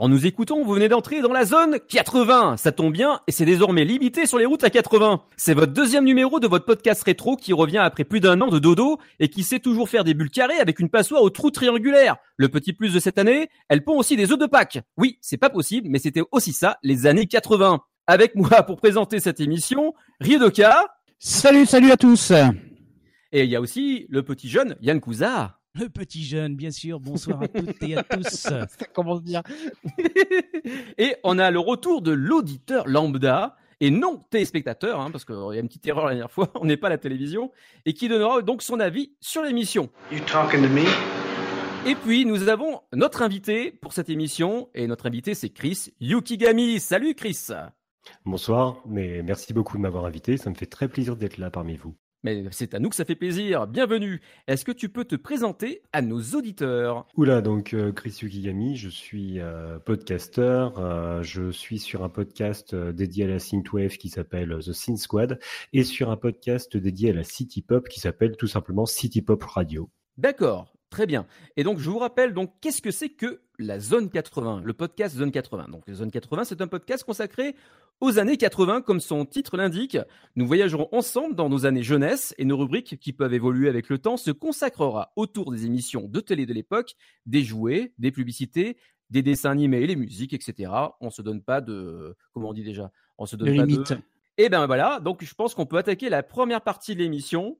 En nous écoutant, vous venez d'entrer dans la zone 80. Ça tombe bien, et c'est désormais limité sur les routes à 80. C'est votre deuxième numéro de votre podcast rétro qui revient après plus d'un an de dodo et qui sait toujours faire des bulles carrées avec une passoire au trou triangulaire. Le petit plus de cette année, elle pond aussi des œufs de Pâques. Oui, c'est pas possible, mais c'était aussi ça, les années 80. Avec moi pour présenter cette émission, Riedoka. Salut, salut à tous Et il y a aussi le petit jeune Yann Cousin. Le petit jeune, bien sûr. Bonsoir à toutes et à tous. Ça commence bien. et on a le retour de l'auditeur lambda et non téléspectateur, hein, parce qu'il y a une petite erreur la dernière fois, on n'est pas à la télévision, et qui donnera donc son avis sur l'émission. Et puis nous avons notre invité pour cette émission, et notre invité c'est Chris Yukigami. Salut Chris Bonsoir, mais merci beaucoup de m'avoir invité, ça me fait très plaisir d'être là parmi vous. Mais c'est à nous que ça fait plaisir. Bienvenue. Est-ce que tu peux te présenter à nos auditeurs Oula, donc euh, Chris Yukigami, je suis euh, podcasteur. Euh, je suis sur un podcast dédié à la synthwave qui s'appelle The Synth Squad et sur un podcast dédié à la city pop qui s'appelle tout simplement City Pop Radio. D'accord. Très bien. Et donc, je vous rappelle, donc, qu'est-ce que c'est que la Zone 80, le podcast Zone 80 Donc, Zone 80, c'est un podcast consacré aux années 80, comme son titre l'indique. Nous voyagerons ensemble dans nos années jeunesse et nos rubriques, qui peuvent évoluer avec le temps, se consacrera autour des émissions de télé de l'époque, des jouets, des publicités, des dessins animés, les musiques, etc. On se donne pas de, comment on dit déjà? On se donne pas de... Et eh ben voilà, donc je pense qu'on peut attaquer la première partie de l'émission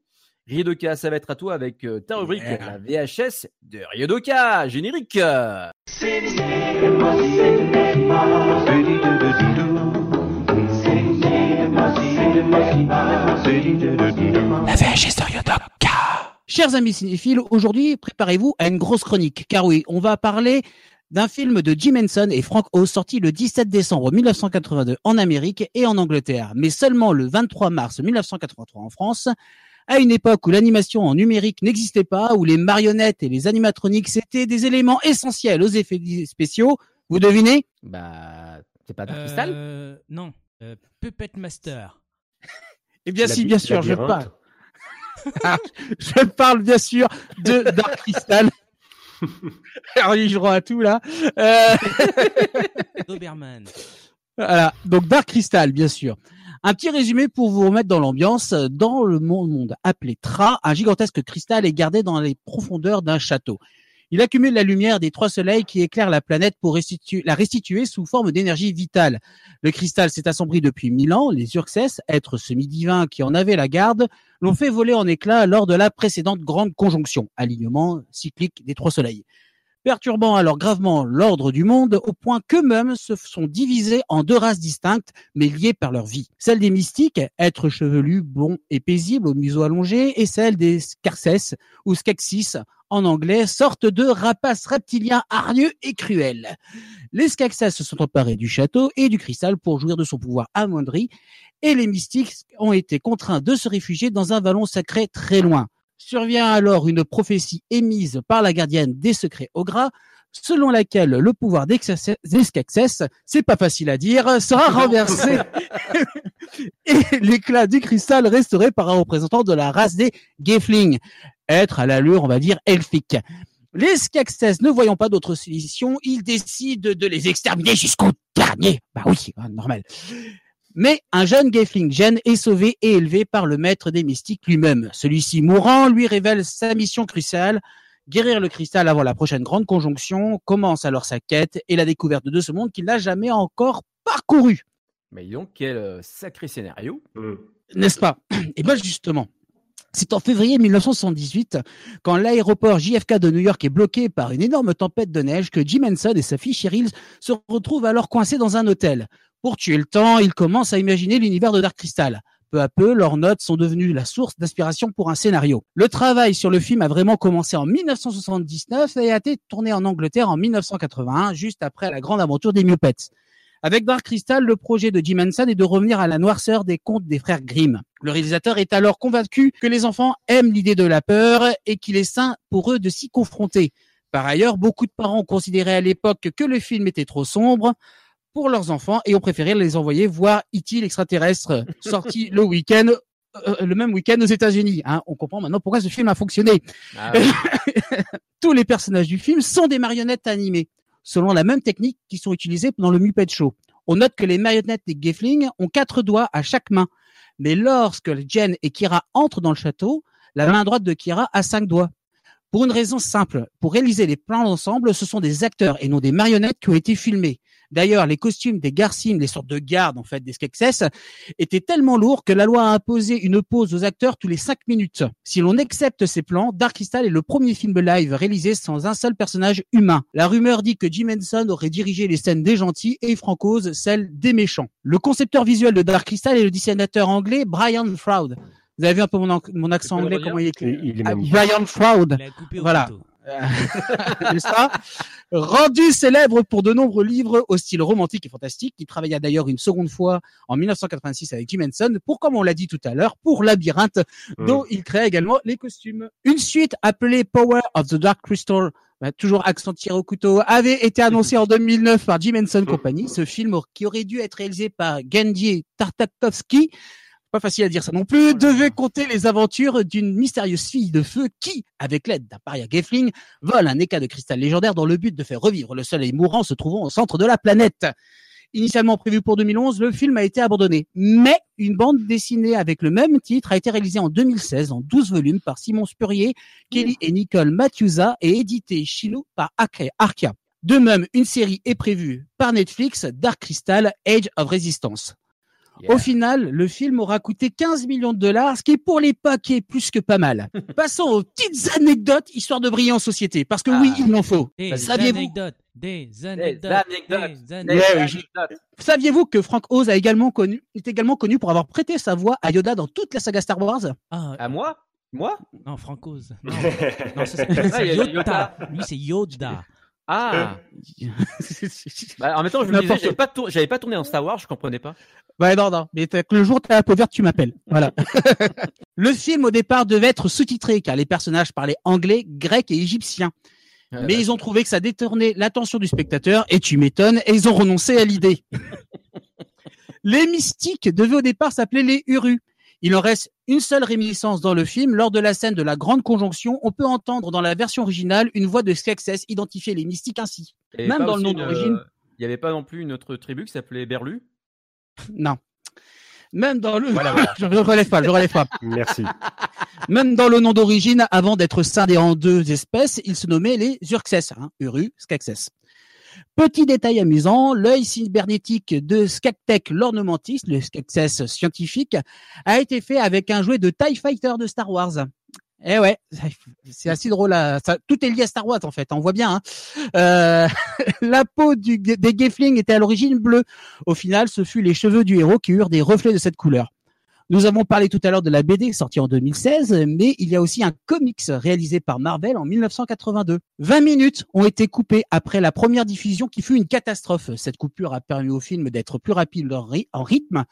Ryodoka, ça va être à toi avec euh, ta rubrique la VHS de Ryodoka, générique. La VHS de Ryodoka. Chers amis cinéphiles, aujourd'hui, préparez-vous à une grosse chronique, car oui, on va parler d'un film de Jim Henson et Frank Oz sorti le 17 décembre 1982 en Amérique et en Angleterre, mais seulement le 23 mars 1983 en France à une époque où l'animation en numérique n'existait pas, où les marionnettes et les animatroniques c'était des éléments essentiels aux effets spéciaux. Vous devinez? Bah, c'est pas Dark Crystal? Euh, Non, euh, Puppet Master. eh bien, si, bien sûr, je parle. Je parle bien sûr de Dark Crystal. Alors, je jouera à tout là. Euh... Doberman. Voilà, donc Dark Crystal, bien sûr. Un petit résumé pour vous remettre dans l'ambiance. Dans le monde appelé Tra, un gigantesque cristal est gardé dans les profondeurs d'un château. Il accumule la lumière des trois soleils qui éclairent la planète pour la restituer sous forme d'énergie vitale. Le cristal s'est assombri depuis mille ans. Les Urxes, êtres semi-divins qui en avaient la garde, l'ont fait voler en éclats lors de la précédente grande conjonction, alignement cyclique des trois soleils perturbant alors gravement l'ordre du monde au point qu'eux-mêmes se sont divisés en deux races distinctes mais liées par leur vie. Celle des mystiques, êtres chevelus, bons et paisibles au museau allongé, et celle des scarcès ou skexis en anglais, sorte de rapaces reptiliens hargneux et cruels. Les Skeksis se sont emparés du château et du cristal pour jouir de son pouvoir amoindri, et les mystiques ont été contraints de se réfugier dans un vallon sacré très loin. Survient alors une prophétie émise par la gardienne des secrets au gras, selon laquelle le pouvoir d'Escaxès, c'est pas facile à dire, sera renversé et l'éclat du cristal restauré par un représentant de la race des Gefling, être à l'allure, on va dire, elfique. Les Skeksis, ne voyant pas d'autre solution, ils décident de les exterminer jusqu'au dernier. Bah oui, normal. Mais un jeune Gefling Gen est sauvé et élevé par le maître des mystiques lui-même. Celui-ci mourant lui révèle sa mission cruciale. Guérir le cristal avant la prochaine grande conjonction commence alors sa quête et la découverte de ce monde qu'il n'a jamais encore parcouru. Mais donc, quel euh, sacré scénario. Mm. N'est-ce pas? Et bien justement, c'est en février 1978, quand l'aéroport JFK de New York est bloqué par une énorme tempête de neige, que Jim Henson et sa fille Cheryl se retrouvent alors coincés dans un hôtel. Pour tuer le temps, ils commencent à imaginer l'univers de Dark Crystal. Peu à peu, leurs notes sont devenues la source d'inspiration pour un scénario. Le travail sur le film a vraiment commencé en 1979 et a été tourné en Angleterre en 1981, juste après la grande aventure des Muppets. Avec Dark Crystal, le projet de Jim Henson est de revenir à la noirceur des contes des frères Grimm. Le réalisateur est alors convaincu que les enfants aiment l'idée de la peur et qu'il est sain pour eux de s'y confronter. Par ailleurs, beaucoup de parents considéraient à l'époque que le film était trop sombre pour leurs enfants et ont préféré les envoyer voir E.T. l'extraterrestre sorti le week-end euh, le même week-end aux États-Unis. Hein. On comprend maintenant pourquoi ce film a fonctionné. Ah Tous les personnages du film sont des marionnettes animées. selon la même technique qui sont utilisées dans le Muppet Show. On note que les marionnettes des Gefling ont quatre doigts à chaque main. Mais lorsque Jen et Kira entrent dans le château, la main droite de Kira a cinq doigts. Pour une raison simple, pour réaliser les plans d'ensemble, ce sont des acteurs et non des marionnettes qui ont été filmés. D'ailleurs, les costumes des Garcimes, les sortes de gardes en fait des Skeksis, étaient tellement lourds que la loi a imposé une pause aux acteurs tous les cinq minutes. Si l'on accepte ces plans, Dark Crystal est le premier film live réalisé sans un seul personnage humain. La rumeur dit que Jim Henson aurait dirigé les scènes des gentils et Francoise celles des méchants. Le concepteur visuel de Dark Crystal est le dessinateur anglais Brian Froud. Vous avez vu un peu mon, mon accent anglais, comment il est écrit Il, est Ah. Brian Froud. Voilà. couteau. Rendu célèbre pour de nombreux livres au style romantique et fantastique, il travailla d'ailleurs une seconde fois en 1986 avec Jim Henson pour, comme on l'a dit tout à l'heure, pour Labyrinthe, Mm. dont il créa également les costumes. Une suite appelée Power of the Dark Crystal, bah, toujours accent tiré au couteau, avait été annoncée en 2009 par Jim Henson Company. Ce film qui aurait dû être réalisé par Genji Tartakovsky pas facile à dire ça non plus, Oh devait compter les aventures d'une mystérieuse fille de feu qui, avec l'aide d'un paria Gefling, vole un éca de cristal légendaire dans le but de faire revivre le soleil mourant se trouvant au centre de la planète. Initialement prévu pour 2011, le film a été abandonné. Mais une bande dessinée avec le même titre a été réalisée en 2016 en 12 volumes par Simon Spurrier, Kelly et Nicole Mathiusa et édité chez nous par Arca- Arcia. De même, une série est prévue par Netflix, Dark Crystal, Age of Resistance. Yeah. Au final, le film aura coûté 15 millions de dollars, ce qui est pour l'époque est plus que pas mal. Passons aux petites anecdotes, histoire de briller en société, parce que oui, Ah. il en faut. Des Saviez-vous anecdotes, des Des anecdotes, anecdotes. des Des Ouais, anecdotes. oui, j'ai- anecdotes. Saviez-vous que Frank Oz a également connu, est également connu pour avoir prêté sa voix à Yoda dans toute la saga Star Wars? Ah, À moi? Moi? Non, Francose. Non, non ça, c'est Ah. Yoda. Lui, c'est Yoda. Ah bah, En même temps, je me disais, j'avais pas, tour- j'avais pas tourné en Star Wars, je comprenais pas. Ouais, non, non. Mais le jour t'as la peau verte, tu m'appelles. Voilà. le film, au départ, devait être sous-titré, car les personnages parlaient anglais, grec et égyptien. Ouais, Mais bah, ils ont trouvé que ça détournait l'attention du spectateur, et tu m'étonnes, et ils ont renoncé à l'idée. les mystiques devaient au départ s'appeler les Urus. Il en reste une seule réminiscence dans le film. Lors de la scène de la Grande Conjonction, on peut entendre dans la version originale une voix de Skeksis identifier les mystiques ainsi. même dans le nom d'origine. Il n'y avait pas non plus une autre tribu qui s'appelait Berlu? Non. Même dans le, je ne relève pas, je relève pas. Merci. Même dans le nom d'origine, avant d'être scindé en deux espèces, ils se nommaient les Urxes, hein, Uru, Skeksis. Petit détail amusant, l'œil cybernétique de Skektek l'ornementiste, le Skeksis scientifique, a été fait avec un jouet de TIE Fighter de Star Wars. Eh ouais, c'est assez drôle. à- ça- tout est lié à Star Wars en fait, on voit bien. hein. Euh, la peau des Gefling était à l'origine bleue. Au final, ce fut les cheveux du héros qui eurent des reflets de cette couleur. Nous avons parlé tout à l'heure de la BD sortie en 2016, mais il y a aussi un comics réalisé par Marvel en 1982. 20 minutes ont été coupées après la première diffusion qui fut une catastrophe. Cette coupure a permis au film d'être plus rapide en ry- en rythme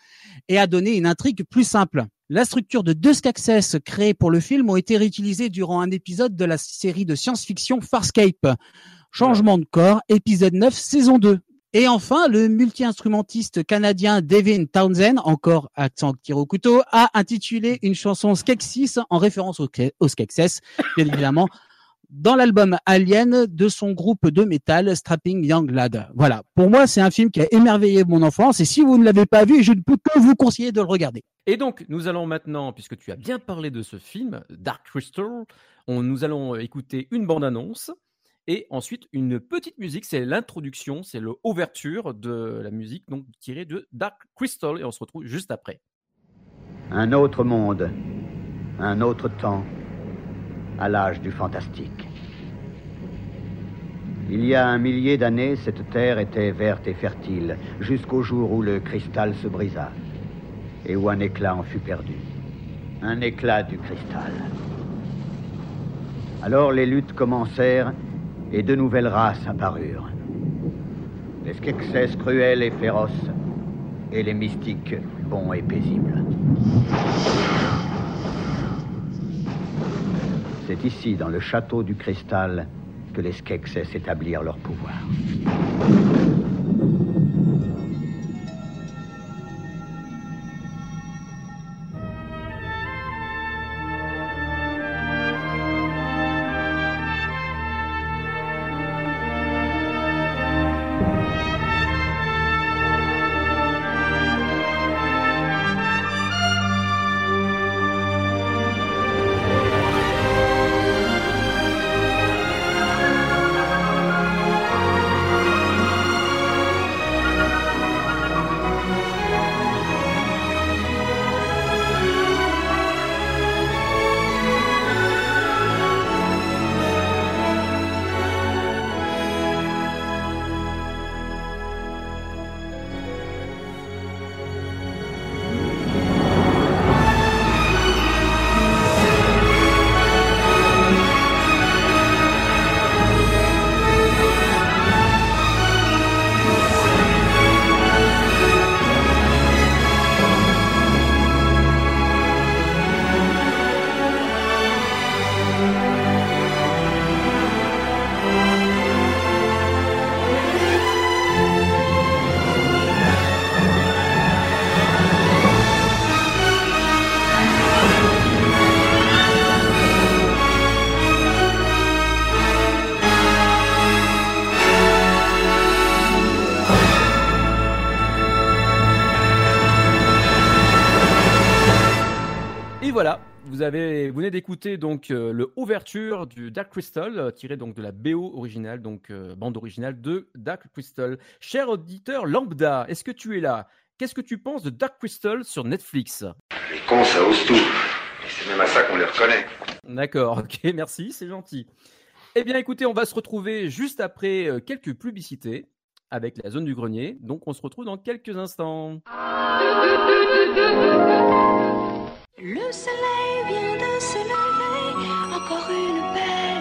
et a donné une intrigue plus simple. La structure de deux Skeksis créés pour le film ont été réutilisées durant un épisode de la série de science-fiction Farscape. Changement de corps, épisode 9, saison 2. Et enfin, le multi-instrumentiste canadien Devin Townsend, encore accent tiré au a intitulé une chanson Skeksis en référence au, au Skeksis, bien évidemment, dans l'album Alien de son groupe de métal Strapping Young Lad. Voilà. Pour moi, c'est un film qui a émerveillé mon enfance et si vous ne l'avez pas vu, je ne peux que vous conseiller de le regarder. Et donc, nous allons maintenant, puisque tu as bien parlé de ce film, Dark Crystal, nous allons écouter une bande-annonce et ensuite une petite musique, c'est l'introduction, c'est l'ouverture de la musique donc tirée de Dark Crystal et on se retrouve juste après. Un autre monde, un autre temps, à l'âge du fantastique. Il y a un millier d'années, cette terre était verte et fertile, jusqu'au jour où le cristal se brisa et où un éclat en fut perdu. Un éclat du cristal. Alors les luttes commencèrent et de nouvelles races apparurent. Les Skeksis cruels et féroces et les mystiques bons et paisibles. C'est ici, dans le château du cristal, que les Skeksis établirent leur pouvoir. Vous avez, vous venez d'écouter donc euh, le ouverture du Dark Crystal, euh, tiré donc de la BO originale, donc euh, bande originale de Dark Crystal. Cher auditeur lambda, est-ce que tu es là? Qu'est-ce que tu penses de Dark Crystal sur Netflix? Les cons, ça ose tout. C'est même à ça qu'on les reconnaît. D'accord, ok, merci, c'est gentil. Eh bien, écoutez, on va se retrouver juste après euh, quelques publicités avec la zone du grenier. Donc, on se retrouve dans quelques instants. Le soleil vient de se lever, encore une belle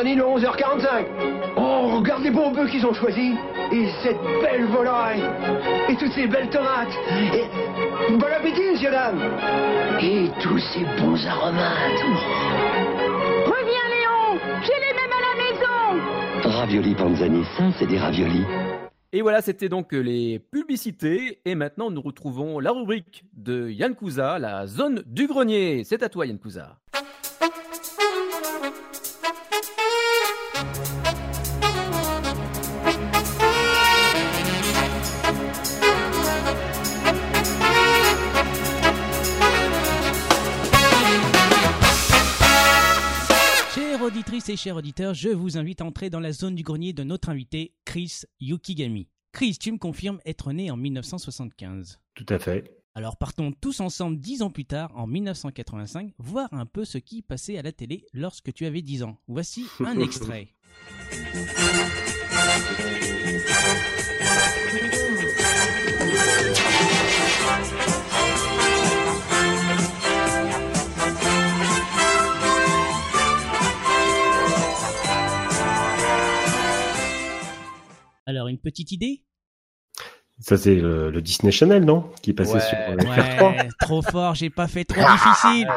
Ponzani, le 11h45. Oh, regarde les bons bœufs qu'ils ont choisis. Et cette belle volaille. Et toutes ces belles tomates. Et bon appétit, monsieur, dame. Et tous ces bons aromates. Reviens Léon J'ai les mêmes à la maison Ravioli Panzani, ça, c'est des raviolis. Et voilà, c'était donc les publicités. Et maintenant, nous retrouvons la rubrique de Yann Kouza, la zone du grenier. C'est à toi, Yann Kouza. Auditrices et chers auditeurs, je vous invite à entrer dans la zone du grenier de notre invité, Chris Yukigami. Chris, tu me confirmes être né en 1975. Tout à fait. Alors partons tous ensemble dix ans plus tard, en 1985, voir un peu ce qui passait à la télé lorsque tu avais 10 ans. Voici un extrait. Alors une petite idée? Ça, c'est le, le Disney Channel, non? Qui passait Ouais. sur euh, FR3. Ouais, trop fort, j'ai pas fait trop difficile.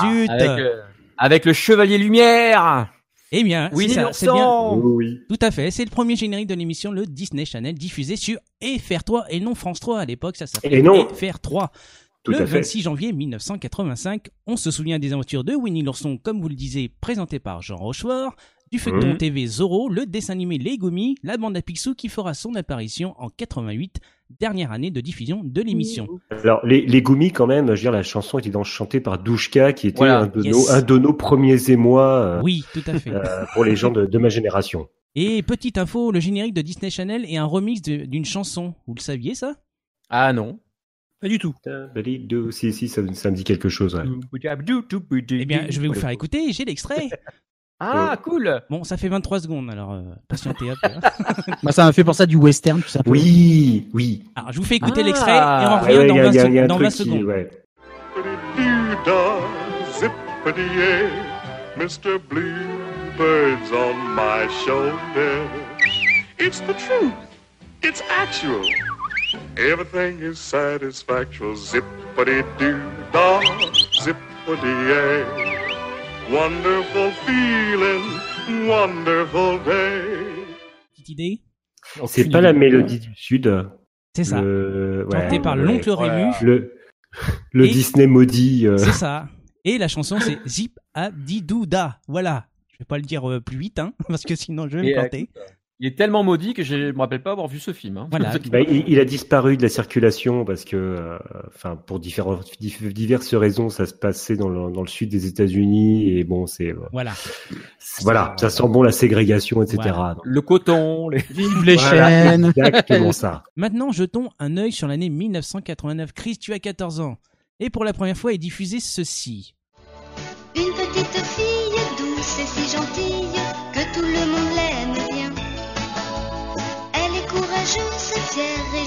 Zut Avec, euh, avec le Chevalier Lumière Eh bien, Oui, c'est bien. Oui, oui. Tout à fait, c'est le premier générique de l'émission le Disney Channel diffusé sur FR3 et non France 3 à l'époque, ça s'appelait Et non. FR3. Tout le à fait. 26 janvier 1985, on se souvient des aventures de Winnie l'ourson, comme vous le disiez, présenté par Jean Rochefort, du feuilleton Mhm. TV Zorro, le dessin animé Les Gomis, la bande à Picsou qui fera son apparition en 88, dernière année de diffusion de l'émission. Alors, les, les quand même, je veux dire, la chanson était donc chantée par Douchka, qui était Voilà. un, de Yes. nos, un de nos premiers émois euh, Oui, tout à fait. euh, pour les gens de, de ma génération. Et petite info, le générique de Disney Channel est un remix d'une chanson. Vous le saviez ça? Ah non. Pas du tout. Si, si, ça, ça me dit quelque chose. ouais. Eh bien, je vais vous faire écouter, j'ai l'extrait. Ah, cool Bon, ça fait 23 secondes, alors euh, patientez un peu. hein. Bah, ça m'a fait penser à du western, tout ça. Oui, oui. Alors, je vous fais écouter Ah. l'extrait et on Ouais, revient ouais, dans a- 20, il y a- un dans truc 20 qui- secondes. ouais. zippity-yay, Mr. Bluebird's on my shoulder. It's the truth. It's actual. Everything is satisfactual. Zippity-doo-dah, zippity-yay. Wonderful feeling, wonderful day. Petite idée C'est pas la mélodie du Sud. C'est ça. Le... ouais, par ouais. l'oncle Rému. Le, le Et- Disney maudit. euh, C'est ça. Et la chanson, c'est Zip a Didouda. Voilà. Je vais pas le dire euh, plus vite, hein, parce que sinon je vais Et, me euh, planter. Il est tellement maudit que je me rappelle pas avoir vu ce film. hein. Voilà. bah, il, il a disparu de la circulation parce que, euh, enfin, pour différentes, dif- diverses raisons, ça se passait dans le, dans le sud des États-Unis et bon, c'est euh, Voilà. voilà, ça sent bon la ségrégation, etc. Voilà. Le coton, les... Vive les Voilà, chaînes. exactement ça. Maintenant, jetons un œil sur l'année 1989. Chris, tu as 14 ans. Et pour la première fois est diffusé ceci.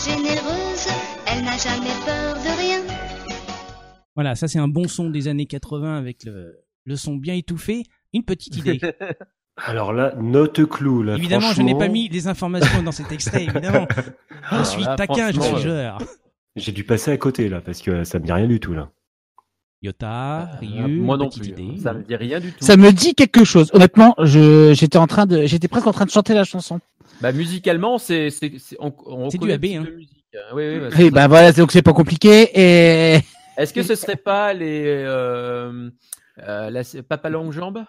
Généreuse. Elle n'a jamais peur de rien. Voilà, ça c'est un bon son des années 80 avec le, le son bien étouffé. Une petite idée. Alors là, note clou là. Évidemment, je n'ai pas mis les informations dans cet extrait, évidemment. Je Alors suis là, taquin, je suis euh, joueur. J'ai dû passer à côté là parce que ça me dit rien du tout là. Yota, Euh, Ryu, moi non petite plus. idée. Ça me dit rien du tout. Ça me dit quelque chose. Honnêtement, je j'étais en train de, j'étais presque en train de chanter la chanson. Bah, musicalement, c'est c'est c'est on, on C'est du AB, hein. de musique. Oui, oui, bah, Et c'est bah voilà, donc c'est pas compliqué. Et Est-ce que ce serait pas les euh, euh, la, Papa Longue Jambe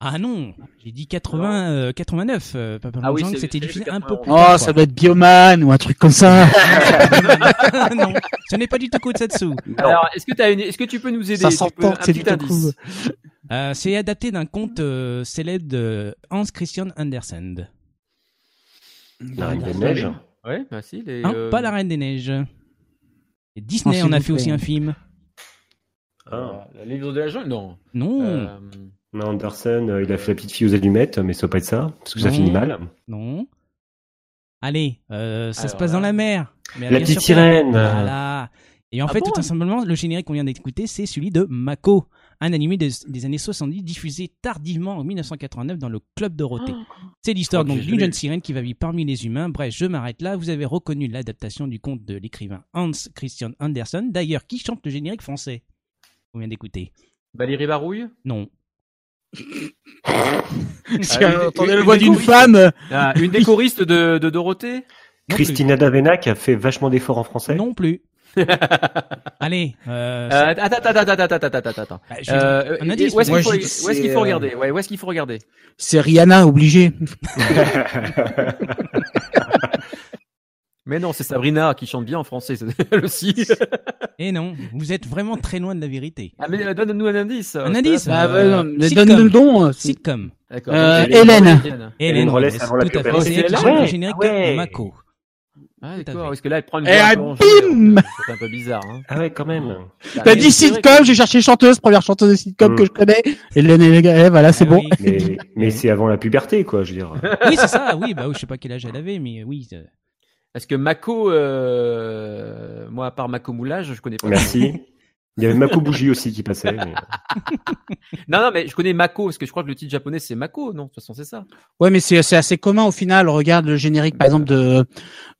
Ah non, j'ai dit 80, euh, 89. euh, Papa Ah oui, c'était diffusé un peu 91. plus oh, tard. ça doit être Bioman ou un truc comme ça. non, ce n'est pas du tout Kutsatsu. Alors, est-ce que t'as une est-ce que tu peux nous aider Ça s'entend, c'est du indice. Euh, c'est adapté d'un conte euh, célèbre de Hans Christian Andersen. La Reine des Neiges. Ouais, bah si, les, Hein, euh, Pas la Reine des Neiges. Et Disney en a fait aussi un film. euh, le livre de la jungle Non. Non, Euh, Non, Anderson, euh, il a fait la petite fille aux allumettes, mais ça va pas être ça parce que ça Non. finit mal. non. Allez, euh, ça se passe là. dans la mer. Mais La petite sirène. Voilà. Et en Ah fait, bon? tout simplement, le générique qu'on vient d'écouter, c'est celui de Mako, un animé des, des années 70 diffusé tardivement en 1989 dans le Club Dorothée. C'est l'histoire donc d'une jeune sirène qui va vivre parmi les humains. Bref, je m'arrête là. Vous avez reconnu l'adaptation du conte de l'écrivain Hans Christian Andersen. D'ailleurs, qui chante le générique français On vient d'écouter. Valérie Barouille? Non. J'ai Ah, la voix d'une femme. Ah, Une des choristes de, de Dorothée? Non Christina D'Avena qui a fait vachement d'efforts en français? Non plus. Allez. Euh, Euh, Attends, attends, attends, attends, attends, attends, attends. bah, Euh, un et- indice. Où est-ce qu'il faut, est-ce qu'il c'est, faut euh, regarder Ouais, où est-ce qu'il faut regarder C'est Rihanna, obligé. Mais non, c'est Sabrina qui chante bien en français, c'est elle aussi. Et non, vous êtes vraiment très loin de la vérité. ah mais euh, donne-nous un indice. Un indice Bah, Euh, sitcom. donne-nous le don. euh, c'est- Sitcom. Euh, Hélène. Hélène. Hélène Wallace, avant la tout à fait. C'est elle qui chante le ouais, générique ah ouais. de Mako. Ah d'accord, parce que là elle prend une Et voix ah, plongée, bim C'est un peu bizarre. Hein. Ah ouais, quand même. Bah, T'as mais dit sitcom, que- j'ai cherché chanteuse, première chanteuse de sitcom Mm. que je connais. Hélène et les gars, voilà, c'est Ah bon. oui. Mais, mais c'est avant la puberté, quoi, je veux dire. Oui, c'est ça, oui, bah oui, je sais pas quel âge elle avait, mais oui. Parce que Mako, euh... moi à part Mako Moulage, je connais pas. Merci. Il y avait Mako Bougie aussi qui passait. mais- Non, non, mais je connais Mako parce que je crois que le titre japonais c'est Mako, non? De toute façon c'est ça. Ouais, mais c'est c'est assez commun au final. Regarde le générique, par exemple de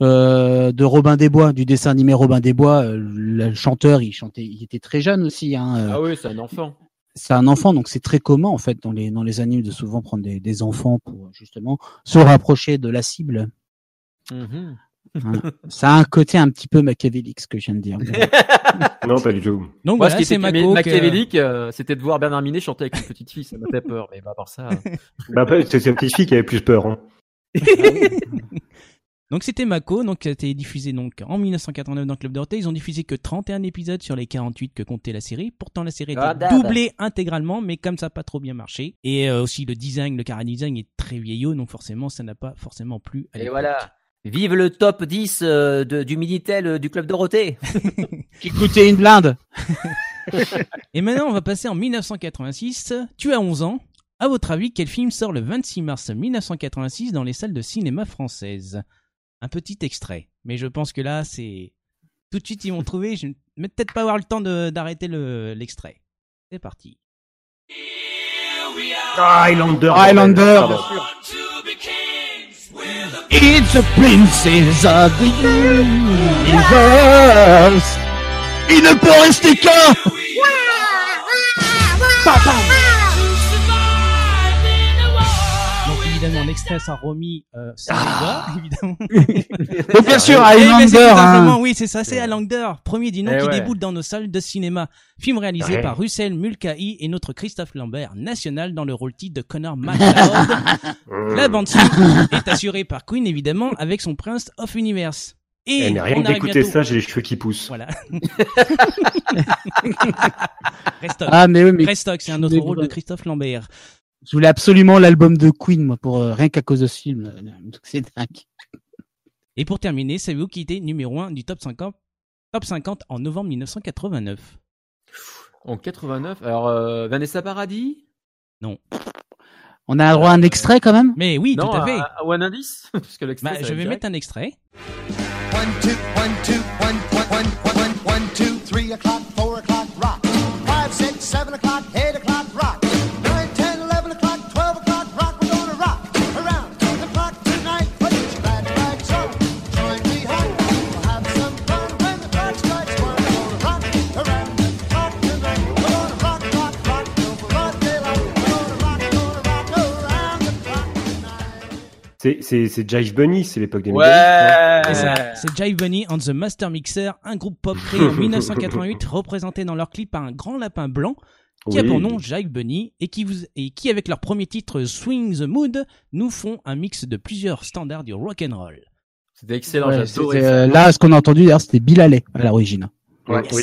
euh, de Robin des Bois, du dessin animé Robin des Bois. euh, Le chanteur, il chantait, il était très jeune aussi. Hein. euh, Ah oui, c'est un enfant. C'est un enfant, donc c'est très commun en fait dans les dans les animes de souvent prendre des, des enfants pour justement se rapprocher de la cible. Mhm. Ça a un côté un petit peu machiavélique, ce que je viens de dire. Non, pas du tout. Donc Moi, voilà, ce qui c'est était machiavélique, euh, c'était de voir Bernard Minet chanter avec une petite fille, ça m'a fait peur, mais bah, à part ça. euh, Bah, c'est sa petite fille qui avait plus peur. Hein. Donc c'était Mako, donc qui a été diffusé donc en 1989 dans le Club Dorothée. Ils ont diffusé que 31 épisodes sur les 48 que comptait la série. Pourtant la série était Ah, doublée intégralement, mais comme ça n'a pas trop bien marché. Et euh, aussi le design, le cara design est très vieillot, donc forcément ça n'a pas forcément plu. À Et voilà. Vive le top 10 euh, de, du Minitel euh, du Club Dorothée. Qui coûtait une blinde. Et maintenant, on va passer en 1986. Tu as 11 ans. À votre avis, quel film sort le 26 mars 1986 dans les salles de cinéma françaises? Un petit extrait. Mais je pense que là, c'est... Tout de suite, ils vont trouver. Je vais peut-être pas avoir le temps de- d'arrêter le- l'extrait. c'est parti. Highlander. Highlander. It's a princess of the universe. Il ne peut rester Donc évidemment, l'extrait sera remis euh, sans voix, évidemment. Donc bien sûr, Eh Highlander. simplement, hein. oui, c'est ça, c'est Highlander, premier du nom Eh qui ouais. déboule dans nos salles de cinéma. Film réalisé Ouais. par Russell Mulcahy et notre Christophe Lambert, national dans le rôle titre de Connor McLeod. La bande son est assurée par Queen, évidemment, avec son Prince of Universe. Et Eh, mais rien que d'écouter ça, j'ai les cheveux qui poussent. Voilà. Restock. Ah mais oui, mais Restock, c'est un autre rôle de Christophe Lambert. Je voulais absolument l'album de Queen, moi, pour euh, rien qu'à cause de ce film. Donc, C'est dingue. Et pour terminer, savez-vous qui était numéro 1 du top 50, top 50 en novembre 1989 En 89. Alors, euh, Vanessa Paradis? On a droit à un extrait quand même? Mais oui, Non, tout à fait. un- Ou un indice? Parce que l'extrait, Bah, je va vais direct. mettre un extrait. One, two, one, two, one, one, one, one, one, one, two, three o'clock, four o'clock, rock. Five, six, seven o'clock, eight o'clock, C'est c'est c'est Jive Bunny, c'est l'époque des Ouais. mégalis, C'est Jive Bunny and the Master Mixer, un groupe pop créé en 1988, représenté dans leur clip par un grand lapin blanc, qui a pour nom Jive Bunny, et qui, vous, et qui, avec leur premier titre Swing the Mood, nous font un mix de plusieurs standards du rock and roll. C'était excellent, Ouais, euh, là, ce qu'on a entendu d'ailleurs, c'était Bill Haley à l'origine. Ouais, oui.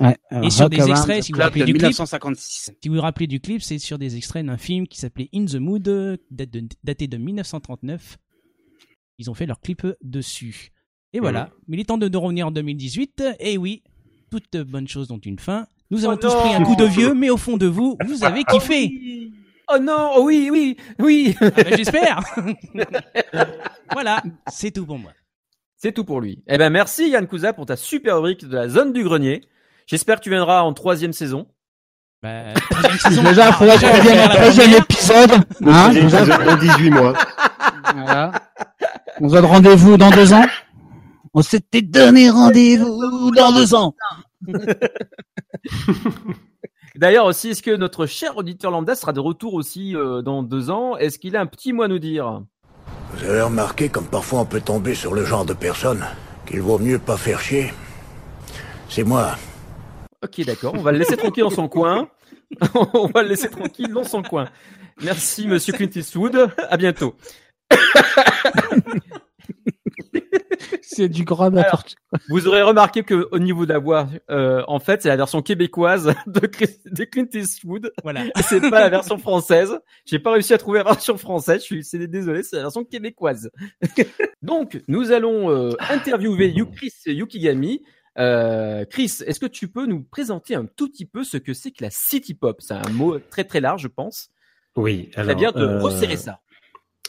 Ouais, Et sur des extraits, si the vous vous rappelez du clip. 1956. Si vous vous rappelez du clip, c'est sur des extraits d'un film qui s'appelait In the Mood, date de- daté de 1939. Ils ont fait leur clip dessus. Et voilà. Mais il est temps de, de revenir en 2018. Et oui, toute bonne chose dont une fin. Nous avons Oh tous non pris un coup de vieux, mais au fond de vous, vous avez kiffé. Oh non, oh oui, oui, oui. Ah bah, J'espère. voilà, c'est tout pour moi. C'est tout pour lui. Eh ben merci Yann Cousa pour ta super rubrique de la zone du grenier. J'espère que tu viendras en troisième saison. Bah, troisième saison. Déjà, il qu'on revienne au troisième épisode. Hein, déjà. Dans 18 mois. Voilà. On se donne rendez-vous dans deux ans. On s'était donné rendez-vous dans deux ans. D'ailleurs aussi, est-ce que notre cher auditeur lambda sera de retour aussi euh, dans deux ans? Est-ce qu'il a un petit mot à nous dire? Vous avez remarqué comme parfois on peut tomber sur le genre de personne qu'il vaut mieux pas faire chier C'est moi. Ok, d'accord. On va le laisser tranquille dans son coin. On va le laisser tranquille dans son coin. Merci, monsieur Clint Eastwood. À bientôt. C'est du grand n'importe quoi. Vous aurez remarqué que au niveau de la voix, euh, en fait, c'est la version québécoise de, Chris- de Clint Eastwood. Voilà. C'est pas la version française. J'ai pas réussi à trouver la version française. Je suis c'est- désolé, c'est la version québécoise. Donc, nous allons euh, interviewer Yu- Chris Yukigami. Euh, Chris, est-ce que tu peux nous présenter un tout petit peu ce que c'est que la city pop? C'est un mot très très large, je pense. Oui. Très Alors, bien de euh, resserrer ça.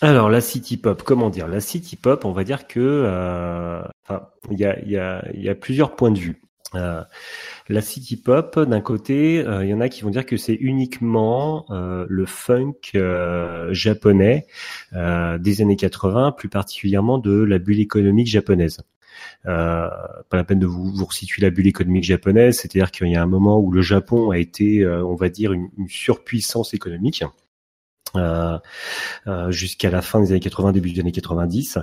Alors la city pop, comment dire? La city pop, on va dire que, euh, enfin, il y a, il y a, il y a plusieurs points de vue. Euh, la city pop, d'un côté, euh, il y en a qui vont dire que c'est uniquement euh, le funk euh, japonais euh, des années 80, plus particulièrement de la bulle économique japonaise. Euh, pas la peine de vous, vous resituer la bulle économique japonaise, c'est-à-dire qu'il y a un moment où le Japon a été, euh, on va dire, une, une surpuissance économique. Euh, euh, jusqu'à la fin des années 80, début des années 90,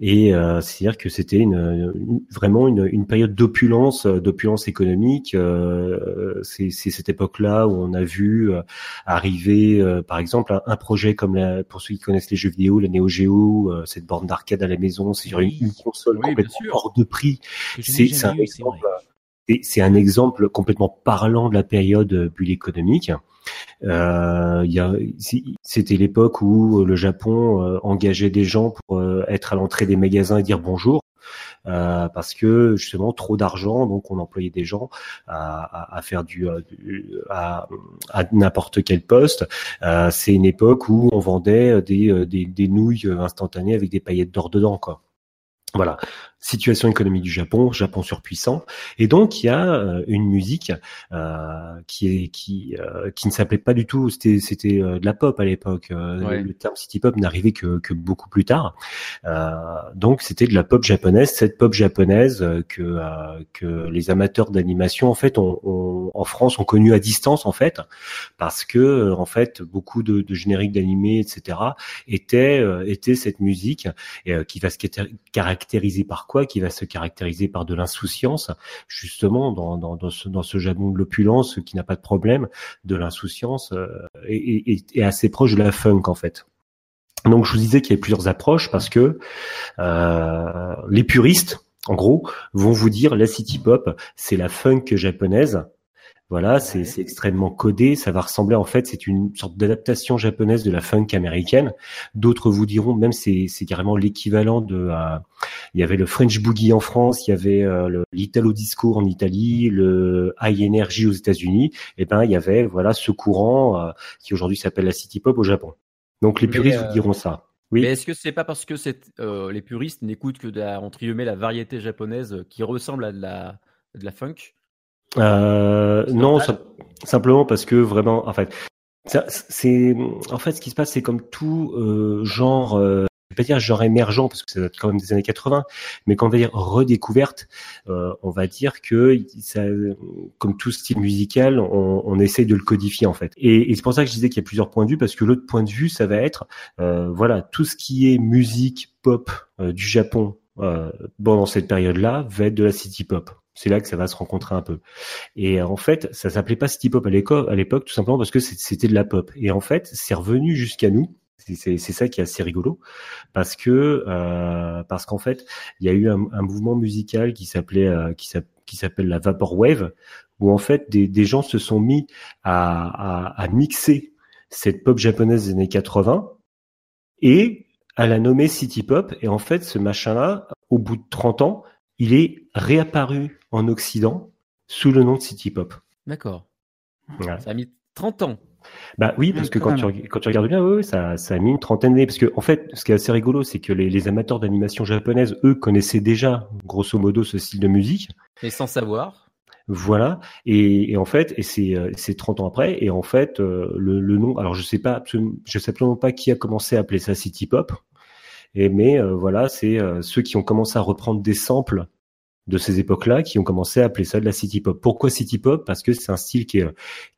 et euh, c'est-à-dire que c'était une, une- vraiment une, une période d'opulence, euh, d'opulence économique. Euh, c'est cette époque-là où on a vu arriver, euh, par exemple, un, un projet comme la, pour ceux qui connaissent les jeux vidéo, la Neo Geo, euh, cette borne d'arcade à la maison, c'est Oui. une, console Oui, complètement hors de prix. C'est un eu, exemple. c'est- un exemple complètement parlant de la période bulle économique. Euh, C'était l'époque où le Japon euh, engageait des gens pour euh, être à l'entrée des magasins et dire bonjour. euh, parce que justement trop d'argent, donc on employait des gens à, faire du, euh, à, n'importe quel poste. Euh, c'est une époque où on vendait des, euh, des, des nouilles instantanées avec des paillettes d'or dedans, quoi. Voilà, situation économique du Japon, Japon surpuissant, et donc il y a euh, une musique euh, qui est qui euh, qui ne s'appelait pas du tout, c'était c'était euh, de la pop à l'époque. Euh, Ouais. Le terme city pop n'arrivait que que beaucoup plus tard. Euh, donc c'était de la pop japonaise, cette pop japonaise que euh, que les amateurs d'animation en fait ont, ont- en France ont connu à distance en fait, parce que en fait beaucoup de, de génériques d'animés etc étaient euh, étaient cette musique euh, qui va se caractér- caractériser par quoi Qui va se caractériser par de l'insouciance, justement dans, dans, ce, dans ce de l'opulence qui n'a pas de problème, de l'insouciance euh, et, assez proche de la funk en fait. Donc je vous disais qu'il y avait plusieurs approches parce que euh, les puristes, en gros, vont vous dire la city pop, c'est la funk japonaise. Voilà, c'est extrêmement codé. Ça va ressembler en fait, c'est une sorte d'adaptation japonaise de la funk américaine. D'autres vous diront même c'est carrément l'équivalent de. euh, il y avait le French boogie en France, il y avait euh, l'Italo disco en Italie, le high energy aux États-Unis. Et ben il y avait voilà ce courant euh, qui aujourd'hui s'appelle la city pop au Japon. Donc les puristes vous diront ça. Oui. Mais est-ce que c'est pas parce que les puristes n'écoutent que de la, entre guillemets, la variété japonaise qui ressemble à de la, de la funk? Non, sim- simplement parce que vraiment, en fait, c'est en fait ce qui se passe, c'est comme tout euh, genre euh, vais pas dire genre émergent parce que ça date quand même des années 80, mais quand on va dire redécouverte, euh, on va dire que ça, comme tout style musical, on, on essaye de le codifier en fait. Et, et c'est pour ça que je disais qu'il y a plusieurs points de vue parce que l'autre point de vue, ça va être euh, voilà tout ce qui est musique pop euh, du Japon euh, bon, dans cette période-là va être de la city pop. C'est là que ça va se rencontrer un peu. Et euh, en fait, ça s'appelait pas city pop à l'époque, tout simplement parce que c'était de la pop. Et en fait, c'est revenu jusqu'à nous. C'est- ça qui est assez rigolo, parce que euh, parce qu'en fait, il y a eu un, mouvement musical qui s'appelait euh, qui s'app- qui s'appelle la vaporwave, où en fait des, gens se sont mis à, à, à mixer cette pop japonaise des années 80 et à la nommer City Pop. Et en fait, ce machin-là, au bout de 30 ans, il est réapparu en Occident sous le nom de City Pop. D'accord. Voilà. Ça a mis 30 ans. Bah oui, parce que quand quand tu, quand regardes bien, ouais, ça, ça a mis une trentaine d'années. Parce que en fait, ce qui est assez rigolo, c'est que les, les amateurs d'animation japonaise, eux, connaissaient déjà, grosso modo, ce style de musique. Mais sans savoir. Voilà. Et, et en fait, et c'est euh, c'est 30 ans après. Et en fait, euh, le, le nom. Alors, je sais pas, absolument, je sais absolument pas qui a commencé à appeler ça City Pop. Et mais euh, voilà, c'est euh, ceux qui ont commencé à reprendre des samples de ces époques-là qui ont commencé à appeler ça de la city pop. Pourquoi city pop? Parce que c'est un style qui est,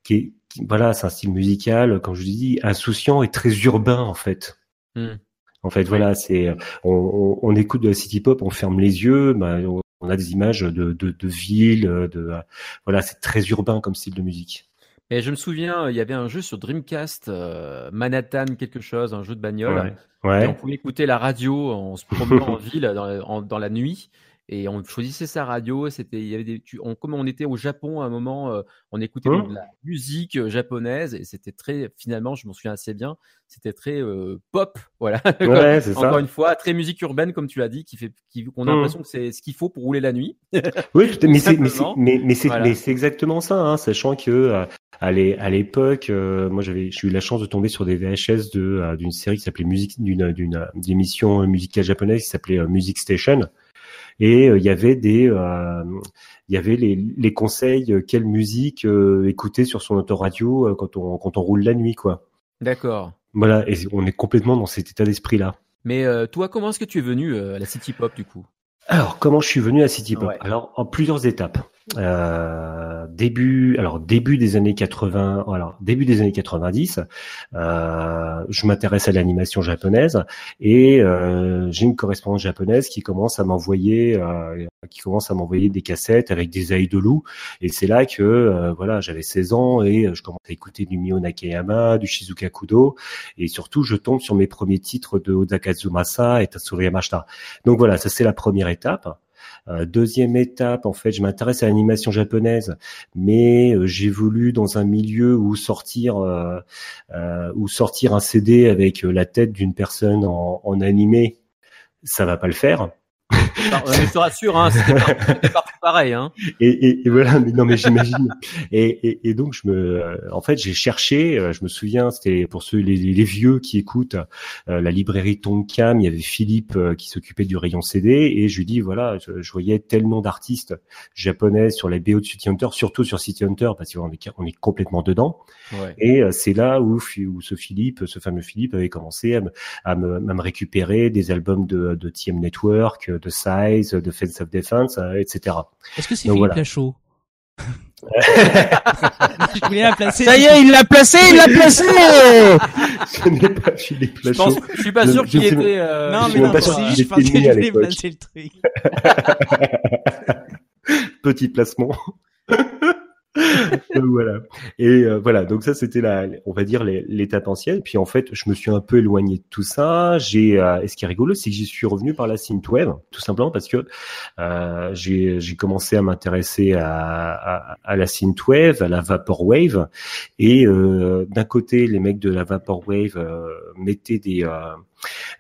qui est, qui- voilà, c'est un style musical, comme je vous dis, insouciant et très urbain en fait. Hmm. En fait, voilà, c'est, on, on, on écoute de la city pop, on ferme les yeux, bah, on, on a des images de, de, de villes, de, voilà, c'est très urbain comme style de musique. Et je me souviens, il y avait un jeu sur Dreamcast, euh, Manhattan quelque chose, un jeu de bagnole. Ouais. Ouais. Et on pouvait écouter la radio en se promenant en ville dans, la- en- dans la nuit. Et on choisissait sa radio. C'était, il y avait des, tu- on, comme on était au Japon à un moment, euh, on écoutait donc de la musique euh, japonaise et c'était très, finalement, je m'en souviens assez bien, c'était très euh, pop, voilà. Ouais, c'est Encore ça. une fois, très musique urbaine comme tu l'as dit, qui fait, qui, qu'on a Hum. l'impression que c'est ce qu'il faut pour rouler la nuit. Oui, mais c'est mais c'est mais, mais c'est Voilà. mais exactement ça, hein, sachant que euh, à l'é- à l'époque, euh, moi j'avais j'ai eu la chance de tomber sur des VHS de euh, d'une série qui s'appelait musique d'une d'une euh, d'émission musicale japonaise qui s'appelait euh, Music Station et euh, il y avait des euh, il y avait les, les conseils euh, quelle musique euh, écouter sur son autoradio euh, quand on quand on roule la nuit quoi. D'accord. Voilà, et on est complètement dans cet état d'esprit là. Mais euh, toi, comment est-ce que tu es venu euh, à la City Pop du coup? Alors, comment je suis venu à City Pop? Ouais. Alors, en plusieurs étapes. Euh, début, alors début des années 80, alors début des années 90, euh, je m'intéresse à l'animation japonaise et euh, j'ai une correspondante japonaise qui commence à m'envoyer, euh, qui commence à m'envoyer des cassettes avec des idolous et c'est là que euh, voilà, j'avais 16 ans et je commence à écouter du Mio Nakayama, du Shizuka Kudo et surtout je tombe sur mes premiers titres de Oda Kazumasa et Tatsuro Yamashita. Donc voilà, ça c'est la première étape. Euh, deuxième étape, en fait, je m'intéresse à l'animation japonaise, mais euh, j'ai voulu dans un milieu où sortir, euh, euh, où sortir un CD avec euh, la tête d'une personne en, en animé, ça va pas le faire. Je te rassure, hein, c'était partout pareil. Hein. Et, et, et voilà, mais non, mais j'imagine. Et, donc je me, euh, en fait, j'ai cherché. euh, Je me souviens, c'était pour ceux les, les vieux qui écoutent euh, la librairie Tonkam. Il y avait Philippe euh, qui s'occupait du rayon CD, et je lui dis voilà, je, je voyais tel nom d'artistes japonais sur les BO de City Hunter, surtout sur City Hunter parce qu'on est, on est complètement dedans. Ouais. Et euh, c'est là où, où ce Philippe, ce fameux Philippe, avait commencé à me, à me, à me récupérer des albums de, de TM Network, de Size, de Fence of Defense, euh, etc. Est-ce que c'est Philippe voilà. Lachaud? Je voulais la placer. Ça y est, il l'a placé, il l'a placé Ce n'est pas Philippe Je, Lachaud. pense, je suis pas Je- sûr je qu'il sais- était. euh, Non, je mais non, pas sûr si, qu'il je pensais que je à voulais l'époque. placer le truc. Petit placement. Donc, voilà. Et euh, voilà, donc ça c'était la, on va dire l'étape ancienne. Puis en fait, je me suis un peu éloigné de tout ça. J'ai, euh, et ce qui est rigolo, c'est que j'y suis revenu par la synthwave, tout simplement parce que euh, j'ai commencé à m'intéresser à, à, à la synthwave, à la vaporwave, et euh, d'un côté, les mecs de la vaporwave euh, mettaient des euh,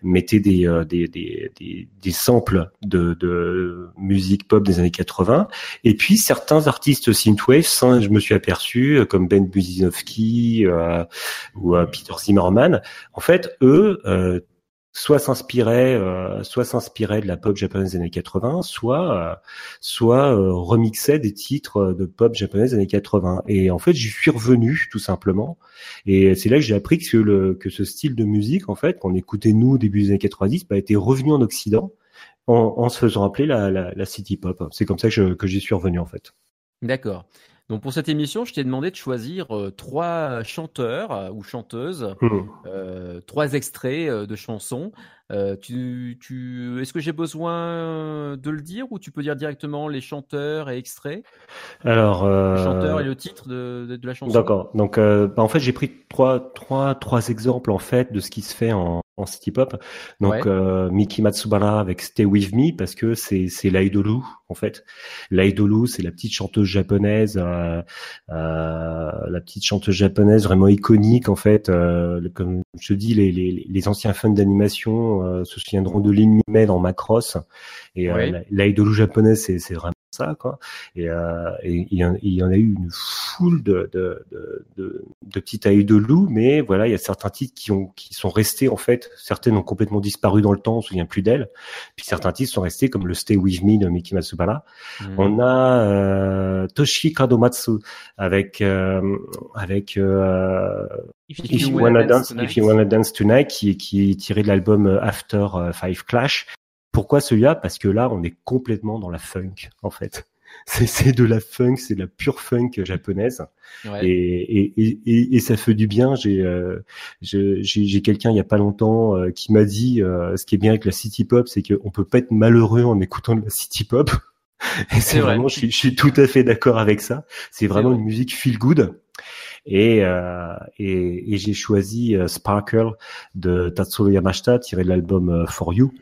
mettaient des, euh, des, des, des, des samples de, de musique pop des années 80 et puis certains artistes synthwave, ça, je me suis aperçu, euh, comme Ben Buzinowski euh, ou euh, Peter Zimmerman, en fait, eux, soit s'inspirait, euh, soit s'inspirait de la pop japonaise des années 80, soit, euh, soit euh, remixait des titres de pop japonaise des années 80. Et en fait, j'y suis revenu tout simplement. Et c'est là que j'ai appris que le que ce style de musique, en fait, qu'on écoutait nous au début des années 90, bah, était revenu en Occident en, en se faisant appeler la, la, la city pop. C'est comme ça que, je, que j'y suis revenu en fait. D'accord. Donc pour cette émission, je t'ai demandé de choisir euh, trois chanteurs euh, ou chanteuses, Hmm. euh, trois extraits de chansons. Tu, tu, est-ce que j'ai besoin de le dire ou tu peux dire directement les chanteurs et extraits? Alors, euh, Le chanteur et le titre de, de, de la chanson. D'accord. Donc, bah, en fait, j'ai pris trois, trois, trois exemples en fait de ce qui se fait en, en city pop. Donc, Ouais. euh, Miki Matsubara avec Stay With Me parce que c'est c'est l'idolu en fait. L'idolu, c'est la petite chanteuse japonaise, euh, euh, la petite chanteuse japonaise vraiment iconique en fait. Euh, comme je te dis, les, les, les anciens fans d'animation euh, se souviendront de Lin May dans Macross. Et euh, Ouais. l'idolu japonaise, c'est c'est vraiment ça quoi. Et, euh, et il, y en, il y en a eu une foule de, de, de, de, de petites idolous, mais voilà, il y a certains titres qui ont qui sont restés en fait. Certaines ont complètement disparu dans le temps, on se souvient plus d'elles. Puis certains titres sont restés comme le Stay With Me de Miki Matsubara. Mhm. On a euh, Toshi Kadomatsu avec euh, avec euh, If You You Wanna Wanna Dance Dance, Tonight. If You Wanna Dance Tonight, qui, qui est tiré de l'album euh, After euh, Five Clash. Pourquoi celui-là Parce que là, on est complètement dans la funk, en fait. C'est, c'est de la funk, c'est de la pure funk japonaise, Ouais. et, et, et, et, et ça fait du bien. J'ai, euh, je- j'ai, j'ai quelqu'un il y a pas longtemps euh, qui m'a dit, euh, ce qui est bien avec la city pop, c'est qu'on peut pas être malheureux en écoutant de la city pop. Et c'est C'est vrai. vraiment, je suis, je suis tout à fait d'accord avec ça. C'est vraiment vrai. une musique feel good. Et, euh, et, et j'ai choisi euh, Sparkle de Tatsuro Yamashita tiré de l'album euh, For You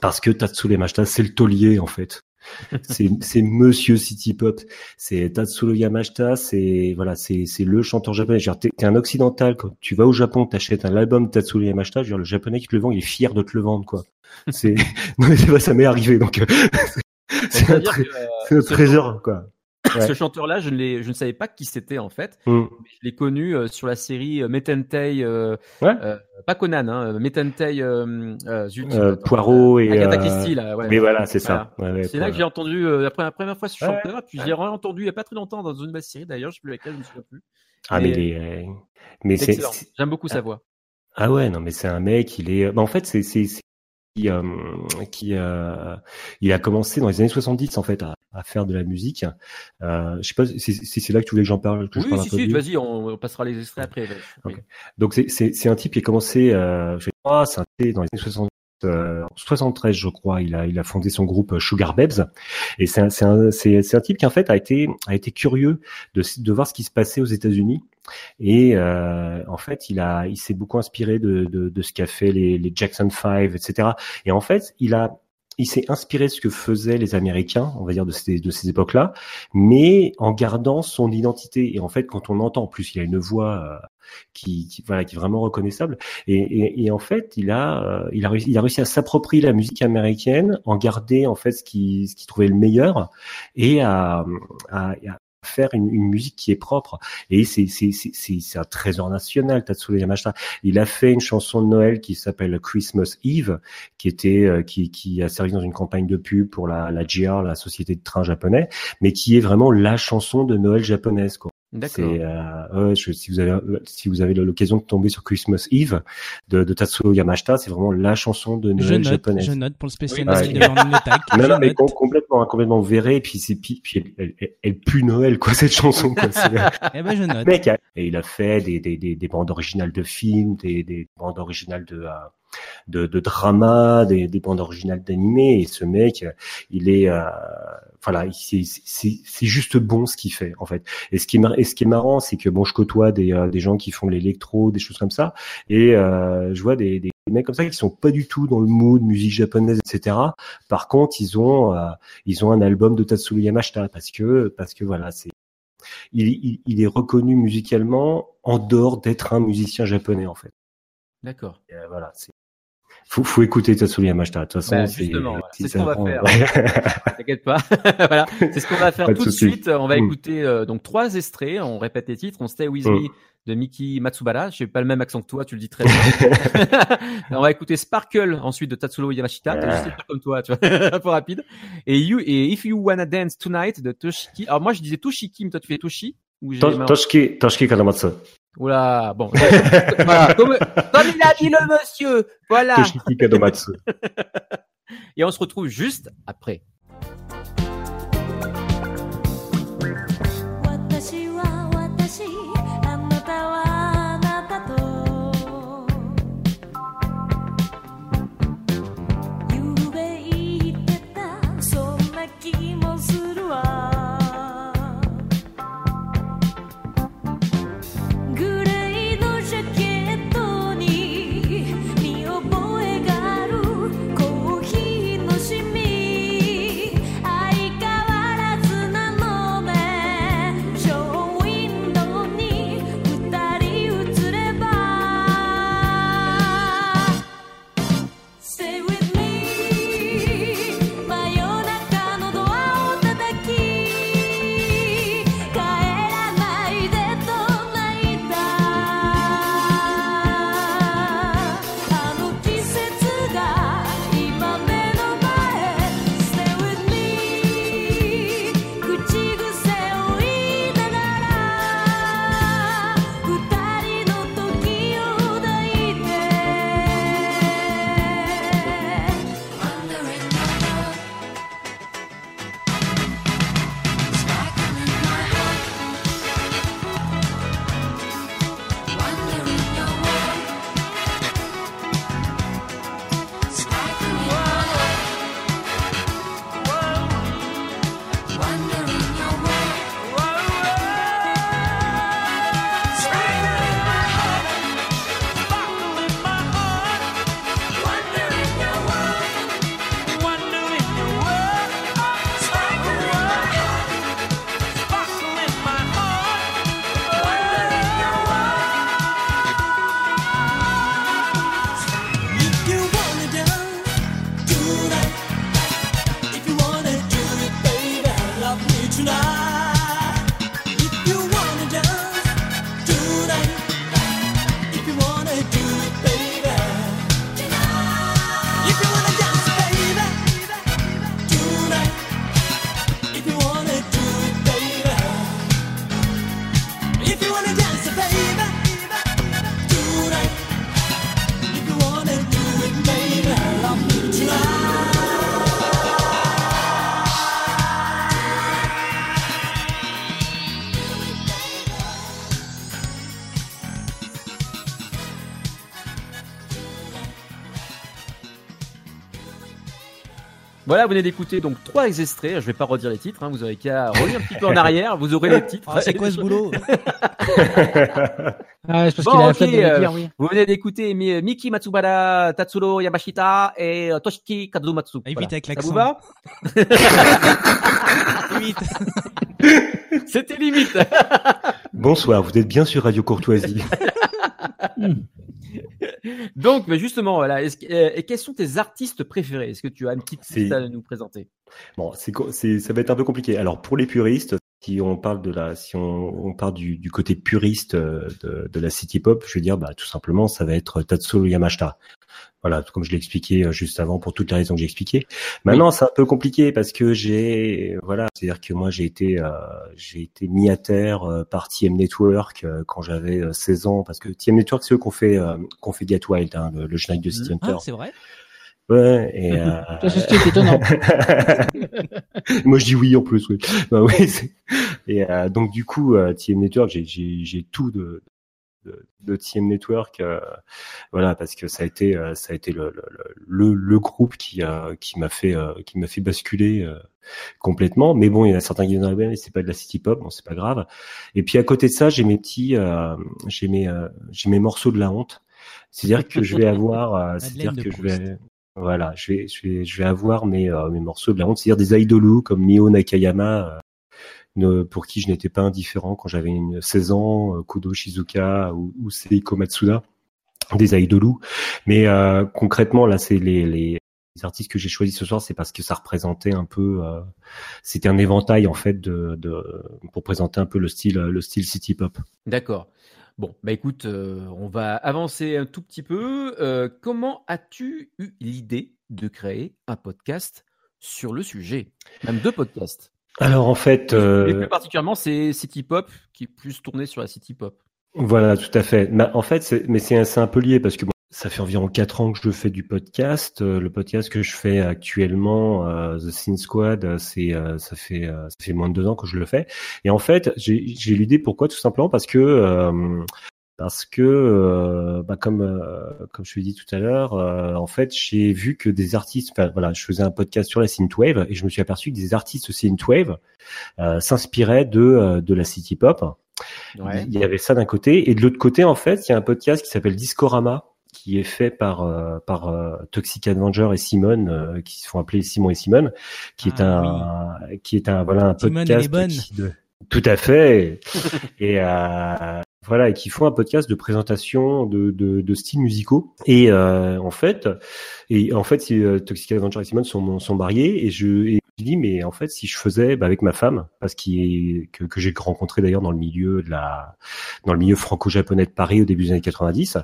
parce que Tatsuro Yamashita c'est le taulier en fait. c'est Monsieur City Pop, c'est Tatsuro Yamashita, c'est voilà, c'est c'est le chanteur japonais. T'es t'es un occidental quand tu vas au Japon, t'achètes un album de Tatsuro Yamashita, dire, le japonais qui te le vend, il est fier de te le vendre quoi. C'est non mais ça m'est arrivé donc euh, c'est un, euh, trésor quoi. Ouais. Ce chanteur-là, je ne, je ne savais pas qui c'était en fait. Mm. Je l'ai connu euh, sur la série euh, Metentei, euh, Ouais. euh, pas Conan, hein, Metentei, euh, euh, zut, Euh, attends, Poirot et Agatha euh, Christie là. Ouais. Mais voilà, c'est ça. Voilà. C'est là que j'ai entendu euh, la, première, la première fois ce chanteur, puis j'ai entendu il y a pas très longtemps dans une série d'ailleurs, je sais plus laquelle, je me souviens plus. Ah mais, euh, mais C'est J'aime beaucoup sa voix. ah ouais non mais c'est un mec il est bah, en fait c'est qui euh, qui euh, il a commencé dans les années 70 en fait à, à faire de la musique. Euh, je sais pas si si c'est là que tu voulais que j'en parle que je Oui, parle un si, si, lui. vas-y, on, on passera les extraits après. vas-y. Oui. Donc c'est un type qui a commencé euh, je c'est un type dans les années 70 euh, 73 je crois il a il a fondé son groupe euh, Sugar Babes et c'est un c'est un un type qui en fait a été a été curieux de de voir ce qui se passait aux États-Unis et euh, en fait il a il s'est beaucoup inspiré de de, de ce qu'a fait les les Jackson 5 etc et en fait il a il s'est inspiré de ce que faisaient les Américains, on va dire de ces époques-là, mais en gardant son identité. Et en fait, quand on entend, en plus, il a une voix euh, qui, voilà qui est vraiment reconnaissable. Et, en fait, il a euh, il a réussi, à s'approprier la musique américaine, en garder en fait ce ce qu'il trouvait le meilleur et à, à une, musique qui est propre. Et c'est un trésor national Tatsuro Yamashita. Il a fait une chanson de Noël qui s'appelle Christmas Eve qui était euh, qui qui a servi dans une campagne de pub pour la la la société de train japonais mais qui est vraiment la chanson de Noël japonaise quoi D'accord. c'est euh, ouais, je- si vous avez si vous avez l'occasion de tomber sur Christmas Eve de, de Tatsuro Yamashita, c'est vraiment la chanson de Je Noël note, japonaise. je note pour le spécial Oui, Noël ouais. de Attack. Non, Je non, mais note. complètement, hein, complètement verré. Et puis c'est puis, puis elle, elle, elle pue Noël quoi cette chanson. Quoi. C'est- Eh ben, je note. mec, et il a fait des, des, des, des bandes originales de films, des, des bandes originales de, euh, de, de drama, des, des bandes originales d'animé. Et ce mec, euh, il est, euh, voilà, il- c'est juste bon ce qu'il fait en fait. Et ce qui est, mar- et ce qui est marrant, c'est que bon, je côtoie des, euh, des gens qui font de l'électro, des choses comme ça, et euh, je vois des, des mecs comme ça qui sont pas du tout dans le mood musique japonaise, etc. Par contre, ils ont, euh, ils ont un album de Tatsuro Yamashita parce que, parce que voilà, c'est il, il, il est reconnu musicalement en dehors d'être un musicien japonais en fait. D'accord. Euh, voilà, c'est Faut, faut écouter Tatsumi Yamashita. De toute façon, Bah, c'est justement, c'est ce qu'on va faire. T'inquiète pas. voilà, c'est ce qu'on va faire tout de suite. On va Mm. écouter euh, donc trois extraits. On répète les titres. On Stay With Mm. Me de Miki Matsubara. Je n'ai pas le même accent que toi, tu le dis très bien. on va écouter Sparkle ensuite de Tatsuro Yamashita. T'as juste comme toi, tu vois, un peu rapide. Et you et If You Wanna Dance Tonight de Toshiki. Alors moi je disais Toshiki, mais toi tu fais Toshi. J'ai Toshiki, Toshiki Kanamatsu. Oula, bon. voilà. Comme, comme il a dit le monsieur. Voilà. Et on se retrouve juste après. Voilà, vous venez d'écouter donc trois extraits. Je vais pas redire les titres. Hein, vous aurez qu'à revenir un petit peu en arrière. Vous aurez les titres. Ah, c'est quoi ce boulot Ah, c'est parce Bon, qu'il a la ok, flemme de le euh, dire, oui. Vous venez d'écouter Mi- Miki Matsubara, Tatsuro Yamashita et euh, Toshiki Kazumatsu. Et Voilà. vite avec Ça vous va Vite. C'était limite. Bonsoir, vous êtes bien sur Radio Courtoisie. Donc, mais justement, voilà. Est-ce que- euh, et quels sont tes artistes préférés? Est-ce que tu as une petite liste à nous présenter? Bon, c'est, c'est, ça va être un peu compliqué. Alors pour les puristes, si on parle de la, si on, on part du, du côté puriste euh, de, de la city pop, je veux dire, bah tout simplement, ça va être Tatsuo Yamashita. Voilà, comme je l'ai expliqué euh, juste avant pour toutes les raisons que j'ai expliquées. Maintenant, c'est un peu compliqué parce que j'ai, voilà, c'est-à-dire que moi j'ai été, euh, j'ai été mis à terre euh, par TM Network euh, quand j'avais euh, 16 ans, parce que TM Network c'est eux qu'on fait, euh, qu'on fait Get Wild, hein, le, le générique de City Hunter. Ah, c'est vrai Ouais, et euh... C'est étonnant. Moi, je dis oui en plus. Oui. Bah oui. Et euh, donc du coup, euh, TM Network, j'ai tout de de, de TM Network, euh, voilà, parce que ça a été euh, ça a été le le, le, le groupe qui a qui m'a fait euh, qui m'a fait basculer euh, complètement. Mais bon, il y en a certains qui disent ben, c'est pas de la city pop, bon c'est pas grave. Et puis à côté de ça, j'ai mes petits, euh, j'ai mes euh, j'ai mes morceaux de la honte. C'est-à-dire que je vais avoir, euh, c'est-à-dire que je vais voilà, je vais, je vais, je vais avoir mes, euh, mes morceaux de la honte, c'est-à-dire des idolous comme Mio Nakayama, euh, pour qui je n'étais pas indifférent quand j'avais une 16 ans, euh, Kudo Shizuka ou, ou Seiko Matsuda. des idolous. Mais euh, concrètement, là, c'est les, artistes que j'ai choisis ce soir, c'est parce que ça représentait un peu, euh, c'était un éventail en fait de, pour présenter un peu le style, le style city pop. D'accord. Bon, bah écoute, on va avancer un tout petit peu. Comment as-tu eu l'idée de créer un podcast sur le sujet? Même deux podcasts. Alors en fait, Et euh, plus particulièrement, c'est City Pop qui est plus tourné sur la City Pop. Voilà, tout à fait. Mais en fait, c'est, mais c'est, c'est un peu lié parce que bon, ça fait environ quatre ans que je fais du podcast. Euh, le podcast que je fais actuellement, euh, The Sin Squad, euh, c'est, euh, ça fait, euh, ça fait moins de deux ans que je le fais. Et en fait, j'ai, j'ai l'idée pourquoi Tout simplement parce que, euh, parce que, euh, bah, comme, euh, comme je l'ai dit tout à l'heure, euh, en fait, j'ai vu que des artistes, enfin voilà, je faisais un podcast sur la synthwave et je me suis aperçu que des artistes synthwave euh, s'inspiraient de, euh, de la city pop. Ouais. Il y avait ça d'un côté et de l'autre côté en fait, il y a un podcast qui s'appelle Discorama qui est fait par euh, par Toxic Avenger et Simone euh, qui se font appeler Simon et Simone qui est un qui est un voilà un Simone, podcast bonne. qui de- tout à fait et euh, voilà et qui font un podcast de présentation de de, de styles musicaux. Et euh, en fait et en fait euh, Toxic Avenger et Simone sont sont mariés et je et je dis mais en fait si je faisais bah, avec ma femme parce que, que j'ai rencontré d'ailleurs dans le milieu de la dans le milieu franco-japonais de Paris au début des années 90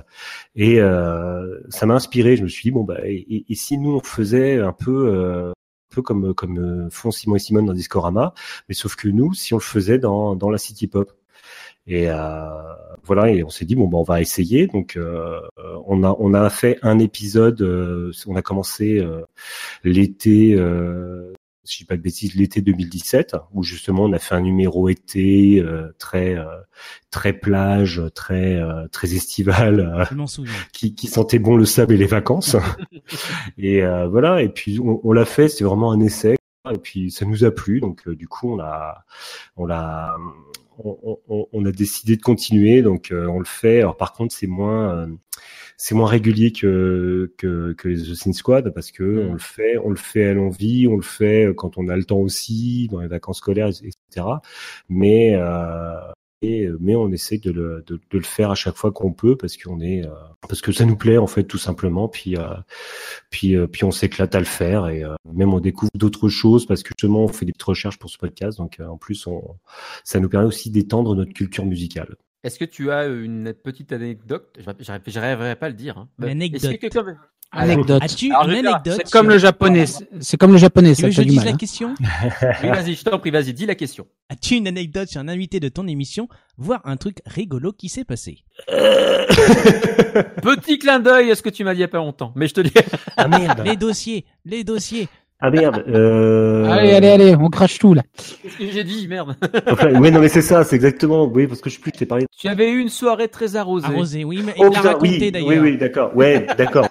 et euh, ça m'a inspiré. Je me suis dit bon bah et, et- si nous on faisait un peu euh, peu comme comme euh, font Simon et Simone dans Discorama mais sauf que nous si on le faisait dans dans la city pop et euh, voilà, et on s'est dit bon ben on va essayer. Donc euh, on a on a fait un épisode. euh, on a commencé euh, l'été, euh, si je dis pas de bêtises, l'été 2017, où justement on a fait un numéro été euh, très euh, très plage, très euh, très estival, euh, qui, qui sentait bon le sable et les vacances. et euh, voilà, et puis on, on l'a fait, c'est vraiment un essai. Et puis ça nous a plu, donc euh, du coup on l'a, on l'a, on, on- on a décidé de continuer, donc euh, on le fait. Alors par contre c'est moins, euh, c'est moins régulier que que, que les The Sin Squad parce que Mm. on le fait, on le fait à l'envie, on le fait quand on a le temps aussi, dans les vacances scolaires, etc. Mais euh, et, mais on essaie de le, de, de le faire à chaque fois qu'on peut parce qu'on est euh, parce que ça nous plaît en fait tout simplement puis euh, puis euh, puis on s'éclate à le faire et euh, même on découvre d'autres choses parce que justement on fait des petites recherches pour ce podcast donc euh, en plus on ça nous permet aussi d'étendre notre culture musicale. Est-ce que tu as une petite anecdote? J'arriverai pas à le dire. Hein. Une que anecdote. quelqu'un- Anecdote. As-tu Alors, une anecdote C'est comme le japonais. c'est- comme le japonais, Tu ça veux que t'as je dise mal. la hein. question? Oui, vas-y, je t'en prie, vas-y, dis la question. As-tu une anecdote sur un invité de ton émission, voire un truc rigolo qui s'est passé? Petit clin d'œil à ce que tu m'as dit il y a pas longtemps, mais je te dis. Ah merde. Les dossiers, les dossiers. Ah merde. Euh... Allez, allez, allez, on crache tout là. Qu'est-ce que j'ai dit, merde Enfin, ouais non mais c'est ça, c'est exactement. Oui parce que je sais plus, je t'ai parlé. Tu avais eu une soirée très arrosée. Arrosé, oui, mais Oh, il l'a raconté oui, d'ailleurs. oui oui d'accord. Ouais d'accord.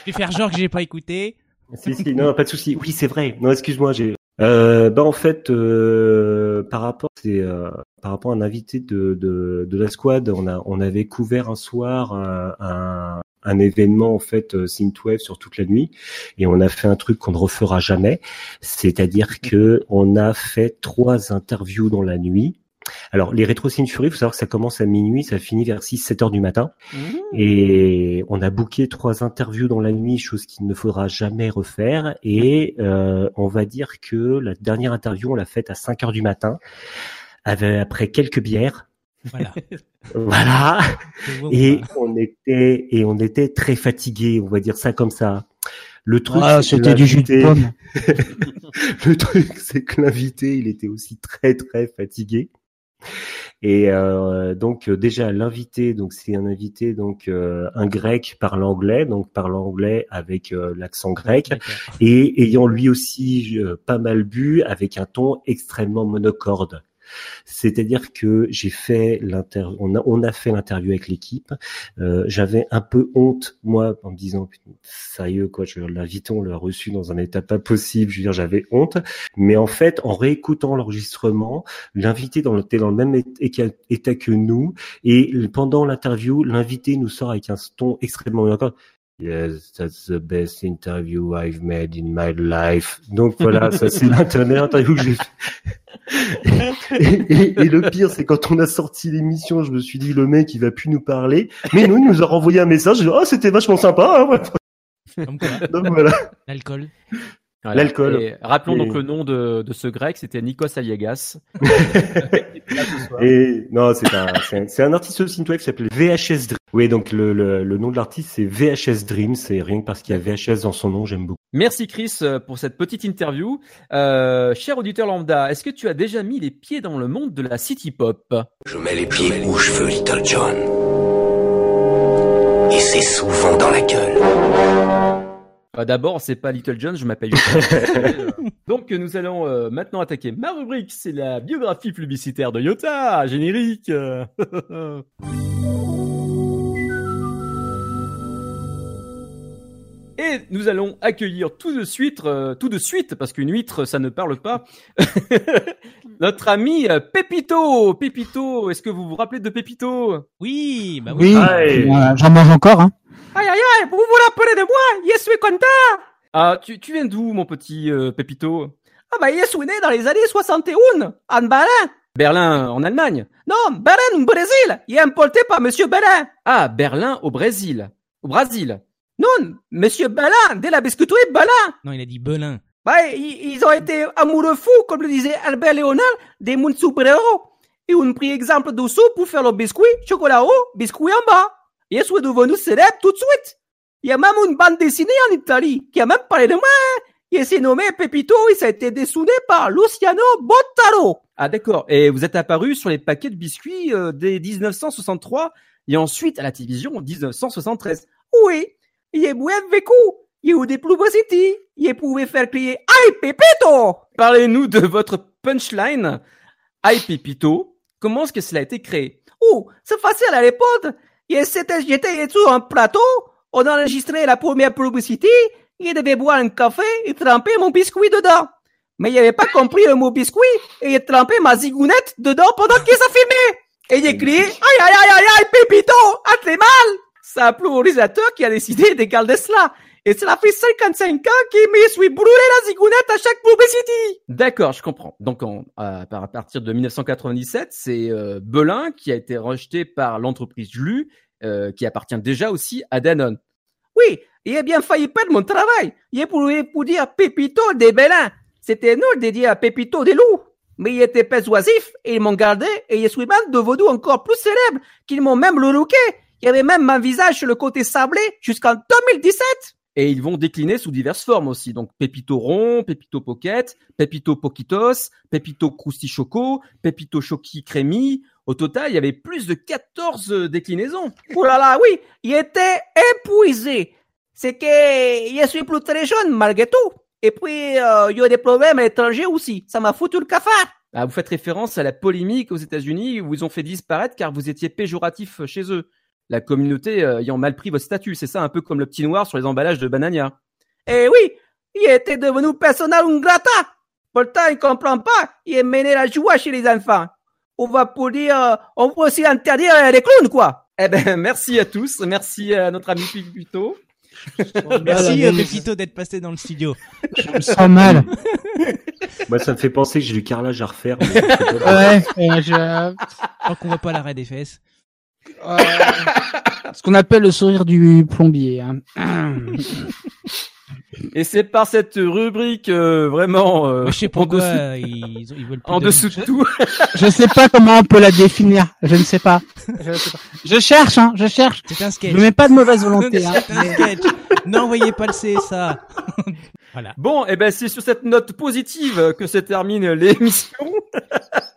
Je vais faire genre que j'ai pas écouté. si, si, non, pas de souci. Oui, c'est vrai. Non, excuse-moi, j'ai. Euh, bah en fait, euh, par rapport, c'est euh, par rapport à un invité de, de, de la squad, on a on avait couvert un soir un, un, un événement en fait euh, synthwave sur toute la nuit et on a fait un truc qu'on ne refera jamais, c'est-à-dire que on a fait trois interviews dans la nuit. Alors les rétro Fury, faut savoir que ça commence à minuit, ça finit vers 6-7 heures du matin. Mmh. Et on a booké trois interviews dans la nuit, chose qu'il ne faudra jamais refaire. Et euh, on va dire que la dernière interview, on l'a faite à 5 heures du matin, avec, après quelques bières. Voilà. Voilà. Et on était et on était très fatigués, on va dire ça comme ça. Le truc, Ah, c'était du jus de l'invité- pomme. le truc, c'est que l'invité, il était aussi très très fatigué. Et euh, donc euh, déjà l'invité, donc c'est un invité donc euh, un grec parle anglais, donc parle anglais avec euh, l'accent grec et ayant lui aussi euh, pas mal bu avec un ton extrêmement monocorde. C'est-à-dire que j'ai fait l'inter, on a, on a fait l'interview avec l'équipe. Euh, J'avais un peu honte moi en me disant sérieux quoi, je l'invité, on l'a reçu dans un état pas possible. Je veux dire, j'avais honte. Mais en fait, en réécoutant l'enregistrement, l'invité dans le, était dans le même état que nous et pendant l'interview, l'invité nous sort avec un ton extrêmement. Yes, that's the best interview I've made in my life. Donc voilà, ça c'est l'interview que j'ai fait. et, et- et le pire, c'est quand on a sorti l'émission, je me suis dit le mec il va plus nous parler. Mais nous, il nous a renvoyé un message. dit, Oh, c'était vachement sympa. hein, ouais. Comme quoi, Donc voilà. l'alcool. L'alcool. Rappelons Et- donc le nom de, de ce grec, c'était Nikos Aliagas. Et non, c'est un, c'est un, artiste synthwave qui s'appelle VHS Dream. Oui, donc le, le, le nom de l'artiste c'est VHS Dream. C'est rien que parce qu'il y a VHS dans son nom, j'aime beaucoup. Merci Chris euh, pour cette petite interview. Euh, cher auditeur lambda, est-ce que tu as déjà mis les pieds dans le monde de la city pop? Je mets les pieds où je veux, Little John. Et c'est souvent dans la gueule. Euh, D'abord, c'est pas Little John, je m'appelle Yota. Donc nous allons euh, maintenant attaquer ma rubrique, c'est la biographie publicitaire de Yota, générique. Et nous allons accueillir tout de suite, euh, tout de suite, parce qu'une huître, ça ne parle pas, notre ami euh, Pépito. Pépito, est-ce que vous vous rappelez de Pépito Oui, bah Oui, euh, j'en mange encore. Hein. Aïe aïe aïe, vous vous rappelez de moi? Je suis content Ah, tu, tu viens d'où, mon petit euh, Pépito Ah bah, je suis né dans les années 61, en Berlin. Berlin, en Allemagne? Non, Berlin, au Brésil Il est importé par Monsieur Berlin. Ah, Berlin au Brésil. Au Brésil Non, Monsieur Berlin, de la biscuiterie Berlin. Non, il a dit Belin. Bah, ils, ils ont été amoureux fous, comme le disait Albert Léonard, des mondes super-héros. Ils ont pris exemple dessous pour faire le biscuit, chocolat haut, biscuit en bas. Et ils sont devenus célèbres tout de suite. Il y a même une bande dessinée en Italie qui a même parlé de moi. Il s'est nommé Pepito et ça a été dessiné par Luciano Bottaro. Ah d'accord. Et vous êtes apparu sur les paquets de biscuits euh, dès 1963 et ensuite à la télévision en 1973. Oui, il est bien vécu. Il y a eu des publicités. Il pouvait faire crier Aïe Pepito Parlez-nous de votre punchline. Aïe Pepito. Comment est-ce que cela a été créé? Oh, c'est facile à l'époque. J'étais sur un plateau. On a enregistré la première publicité. Il devait boire un café et tremper mon biscuit dedans. Mais il n'avait pas compris le mot biscuit et il trempé ma zigounette dedans pendant qu'il s'est filmé. Et il a crié Aïe aïe aïe aïe aïe Pépito, ah t'es mal C'est un pluralisateur qui a décidé d'égaler cela. Et cela fait 55 ans qu'il me suis brûlé la zigounette à chaque publicité. D'accord, je comprends. Donc en- à, par- à partir de 1997, c'est euh, Belin qui a été rejeté par l'entreprise Lu, euh, qui appartient déjà aussi à Danone. Oui, il a bien failli perdre mon travail. Il est pour, pour dire Pépito des Belin. C'était nul de dire Pépito des loups. Mais il était persuasif et ils m'ont gardé et je suis même devenu encore plus célèbre qu'ils m'ont même le looké. Il y avait même mon visage sur le côté sablé jusqu'en 2017. Et ils vont décliner sous diverses formes aussi. Donc Pépito rond, Pépito pocket, Pépito poquitos, Pépito crousti choco, Pépito choki crémi. Au total, il y avait plus de 14 déclinaisons. Oh là là, oui, il était épuisé. C'est que je suis plus très jeune malgré tout. Et puis, euh, il y a des problèmes à l'étranger aussi. Ça m'a foutu le cafard. Ah, vous faites référence à la polémique aux États-Unis où ils ont fait disparaître car vous étiez péjoratif chez eux. La communauté euh, ayant mal pris votre statut. C'est ça un peu comme le petit noir sur les emballages de Banania. Eh oui, il était devenu persona non grata. Pourtant, il comprend pas. Il est mené la joie chez les enfants. On va pour dire, euh, on peut aussi interdire euh, les clowns, quoi. Eh ben, merci à tous. Merci à notre ami Pipito. Merci Pépito d'être passé dans le studio. Je me sens mal. Moi, ça me fait penser que j'ai du carrelage à refaire. mais- Ouais, euh, je... Tant qu'on voit pas l'arrêt des fesses. Euh, ce qu'on appelle le sourire du plombier. Hein. Et c'est par cette rubrique euh, vraiment euh, Je sais en dessous, euh, ils, ils veulent plus en de- dessous de tout. Je sais pas comment on peut la définir. Je ne sais pas. Je, sais pas. Je cherche, hein. Je cherche. C'est un sketch. Je mets pas de mauvaise volonté. Hein. C'est un sketch. N'envoyez pas le CSA. Voilà. Bon, et ben c'est sur cette note positive que se termine l'émission.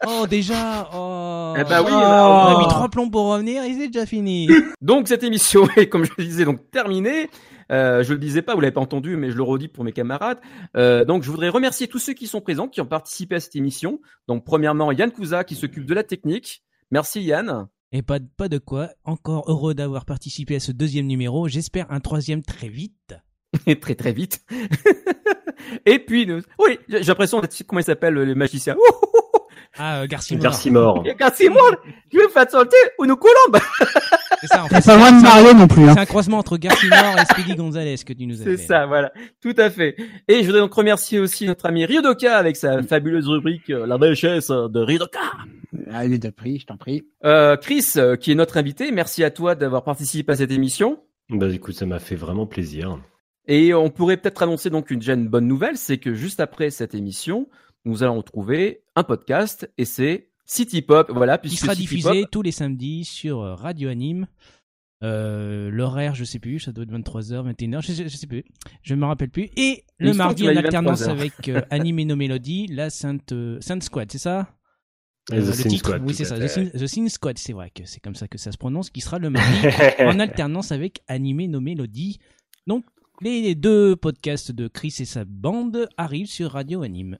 Oh déjà. Oh. Eh ben oui, on bah, a mis trois plombs pour revenir et c'est déjà fini. Donc cette émission est, comme je le disais, donc terminée. Euh, je le disais pas, vous l'avez pas entendu, mais je le redis pour mes camarades. Euh, donc je voudrais remercier tous ceux qui sont présents, qui ont participé à cette émission. Donc premièrement Yann Cousa qui s'occupe de la technique. Merci Yann. Et pas, pas de quoi. Encore heureux d'avoir participé à ce deuxième numéro. J'espère un troisième très vite. Et très très vite. Et puis, nous... oui, j'ai l'impression d'être, comment il s'appelle le magicien Ah, euh, Garcimore. Garcimore. Gassimon, tu veux faire sauter une colombe C'est ça. En fait, pas loin de c'est un- Mario non plus, hein. C'est un croisement entre Garcimore et Speedy Gonzalez que tu nous as C'est ça, voilà, tout à fait. Et je voudrais donc remercier aussi notre ami Ryodoka avec sa fabuleuse rubrique euh, La richesse de Ryodoka. Allez, de prix, je t'en prie. Euh, Chris, euh, qui est notre invité, merci à toi d'avoir participé à cette émission. Bah écoute, ça m'a fait vraiment plaisir. Et on pourrait peut-être annoncer donc une, une bonne nouvelle, c'est que juste après cette émission, nous allons retrouver un podcast et c'est City Pop, voilà, Qui sera City diffusé Pop- tous les samedis sur euh, Radio Anime. Euh, L'horaire, je sais plus, ça doit être 23h, 21h, je sais, je sais plus, je me rappelle plus. Et le mardi en alternance 23 heures. avec euh, Anime et No Melody, la Sainte, euh, Sainte Squad, c'est ça? The Euh, le Sin titre, Squad, oui, c'est ça. The. Sin, Squad, c'est vrai que c'est comme ça que ça se prononce, qui sera le mardi en alternance avec Animé No Mélodie. Donc, les deux podcasts de Chris et sa bande arrivent sur Radio Anime.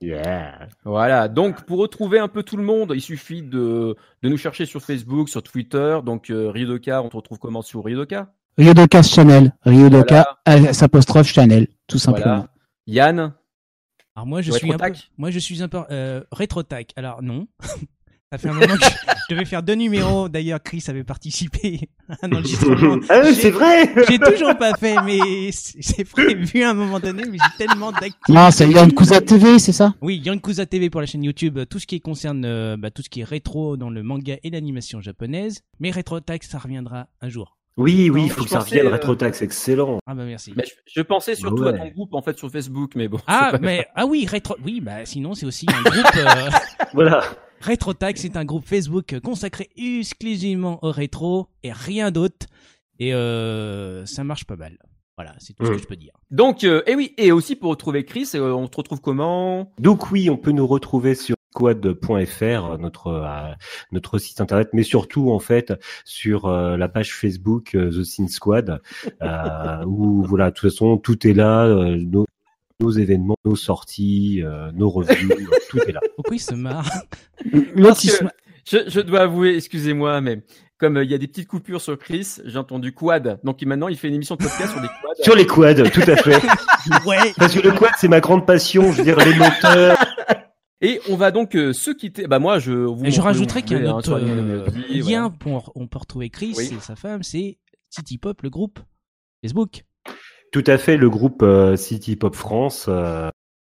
Yeah. Voilà, donc pour retrouver un peu tout le monde, il suffit de, de nous chercher sur Facebook, sur Twitter. Donc euh, Ryodoka, on te retrouve comment sur Ryodoka? Ryodoka Channel. Ryodoka, euh, s'apostrophe Channel, tout simplement. Voilà. Yann? Alors moi je suis un peu, Rétrotac moi je suis un peu euh, rétrotac. Alors non, ça fait un moment que je devais faire deux numéros. D'ailleurs Chris avait participé à un enregistrement. Ah c'est vrai J'ai toujours pas fait, mais c'est prévu à un moment donné. Mais j'ai tellement d'activités. Non, c'est Yankuza TV, c'est ça? Oui, Yankuza TV pour la chaîne YouTube, tout ce qui concerne euh, bah, tout ce qui est rétro dans le manga et l'animation japonaise. Mais rétrotac, ça reviendra un jour. Oui, oui, il faut que ça revienne. euh, Retrotax, excellent. Ah bah merci. Mais je, je pensais surtout Ouais. à ton groupe en fait sur Facebook, mais bon. Ah mais grave. ah oui rétro oui bah sinon c'est aussi un groupe euh, Voilà. RetroTag c'est un groupe Facebook consacré exclusivement au rétro et rien d'autre et euh, ça marche pas mal. Voilà c'est tout ce que Mm. je peux dire. Donc, euh, et oui, et aussi pour retrouver Chris, euh, on te retrouve comment? Donc oui, on peut nous retrouver sur squad.fr, notre euh, notre site internet, mais surtout en fait sur euh, la page Facebook euh, The Sin Squad, euh, où voilà, de toute façon tout est là, euh, nos, nos événements, nos sorties, euh, nos revues, tout est là. Pourquoi il se marre Parce que je, je dois avouer, excusez-moi, mais comme euh, il y a des petites coupures sur Chris, j'ai entendu quad. Donc maintenant, il fait une émission de podcast sur des quads. Sur les quads, tout à fait. Ouais. Parce que le quad c'est ma grande passion, je veux dire les moteurs. Et on va donc euh, se quitter. Bah moi, je vous. Et je vous rajouterais qu'il y a un hein, autre les euh, lien voilà. pour on peut retrouver Chris Oui. et sa femme c'est City Pop le groupe Facebook. Tout à fait, le groupe euh, City Pop France euh,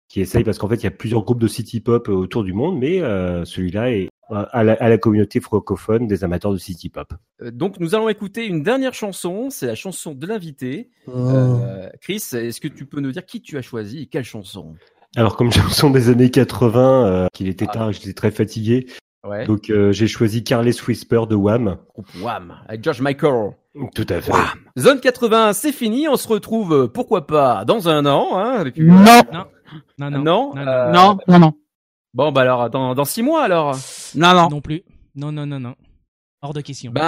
qui essaye parce qu'en fait il y a plusieurs groupes de City Pop euh, autour du monde, mais euh, celui-là est à la, à la communauté francophone des amateurs de City Pop. Euh, Donc nous allons écouter une dernière chanson. C'est la chanson de l'invité. Oh. Euh, Chris, est-ce que tu peux nous dire qui tu as choisi et quelle chanson? Alors comme chanson des années 80, euh, qu'il était tard, et j'étais très fatigué, Ouais. donc euh, j'ai choisi Careless Whisper de Wham. Groupe Wham avec George Michael. Tout à fait. Zone 80, c'est fini. On se retrouve, euh, pourquoi pas, dans un an. Hein, avec- Non. Non. Non non. Non, non, euh, Non, non, non. Bon, bah alors, dans, dans six mois alors. Non, non. non plus. Non non non non. Hors de question. Ben,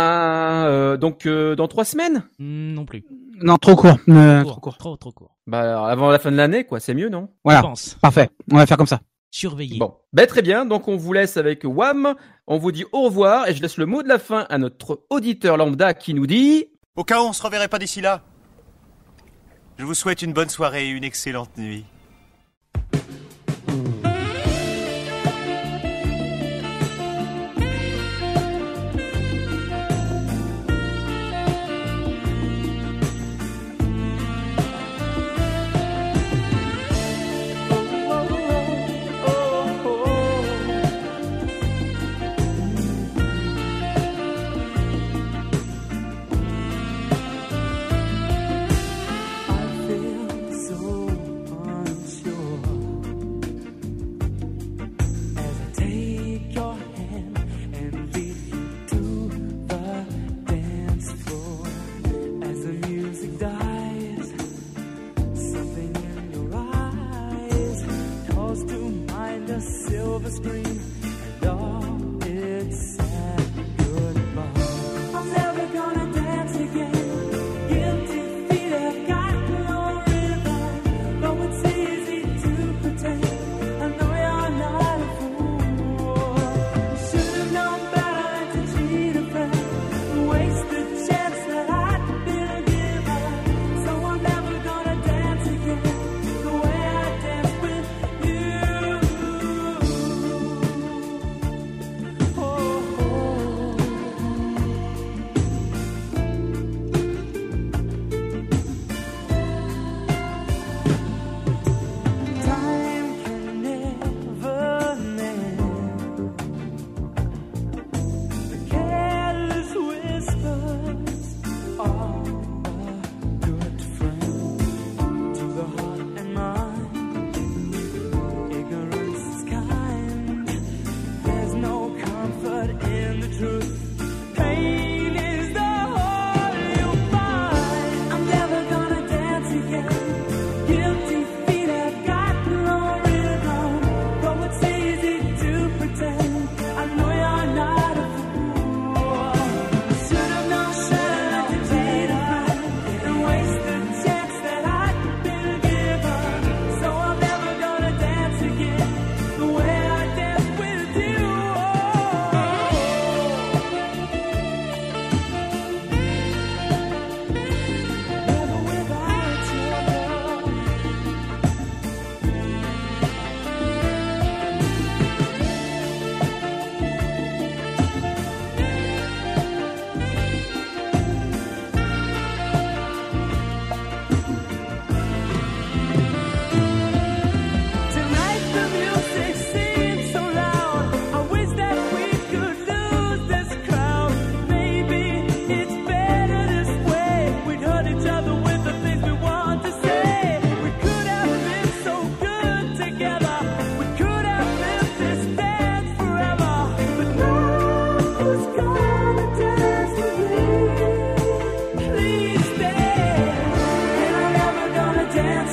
euh, donc euh, dans trois semaines? Hmm, non plus. Non, trop court. Euh, Court, trop court. Trop trop court. Bah alors, avant la fin de l'année, quoi. C'est mieux, non? Voilà. Je pense. Parfait. On va faire comme ça. Surveiller. Bon, ben très bien. Donc on vous laisse avec Wham. On vous dit au revoir et je laisse le mot de la fin à notre auditeur lambda qui nous dit. Au cas où on se reverrait pas d'ici là, je vous souhaite une bonne soirée et une excellente nuit. Something in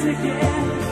again.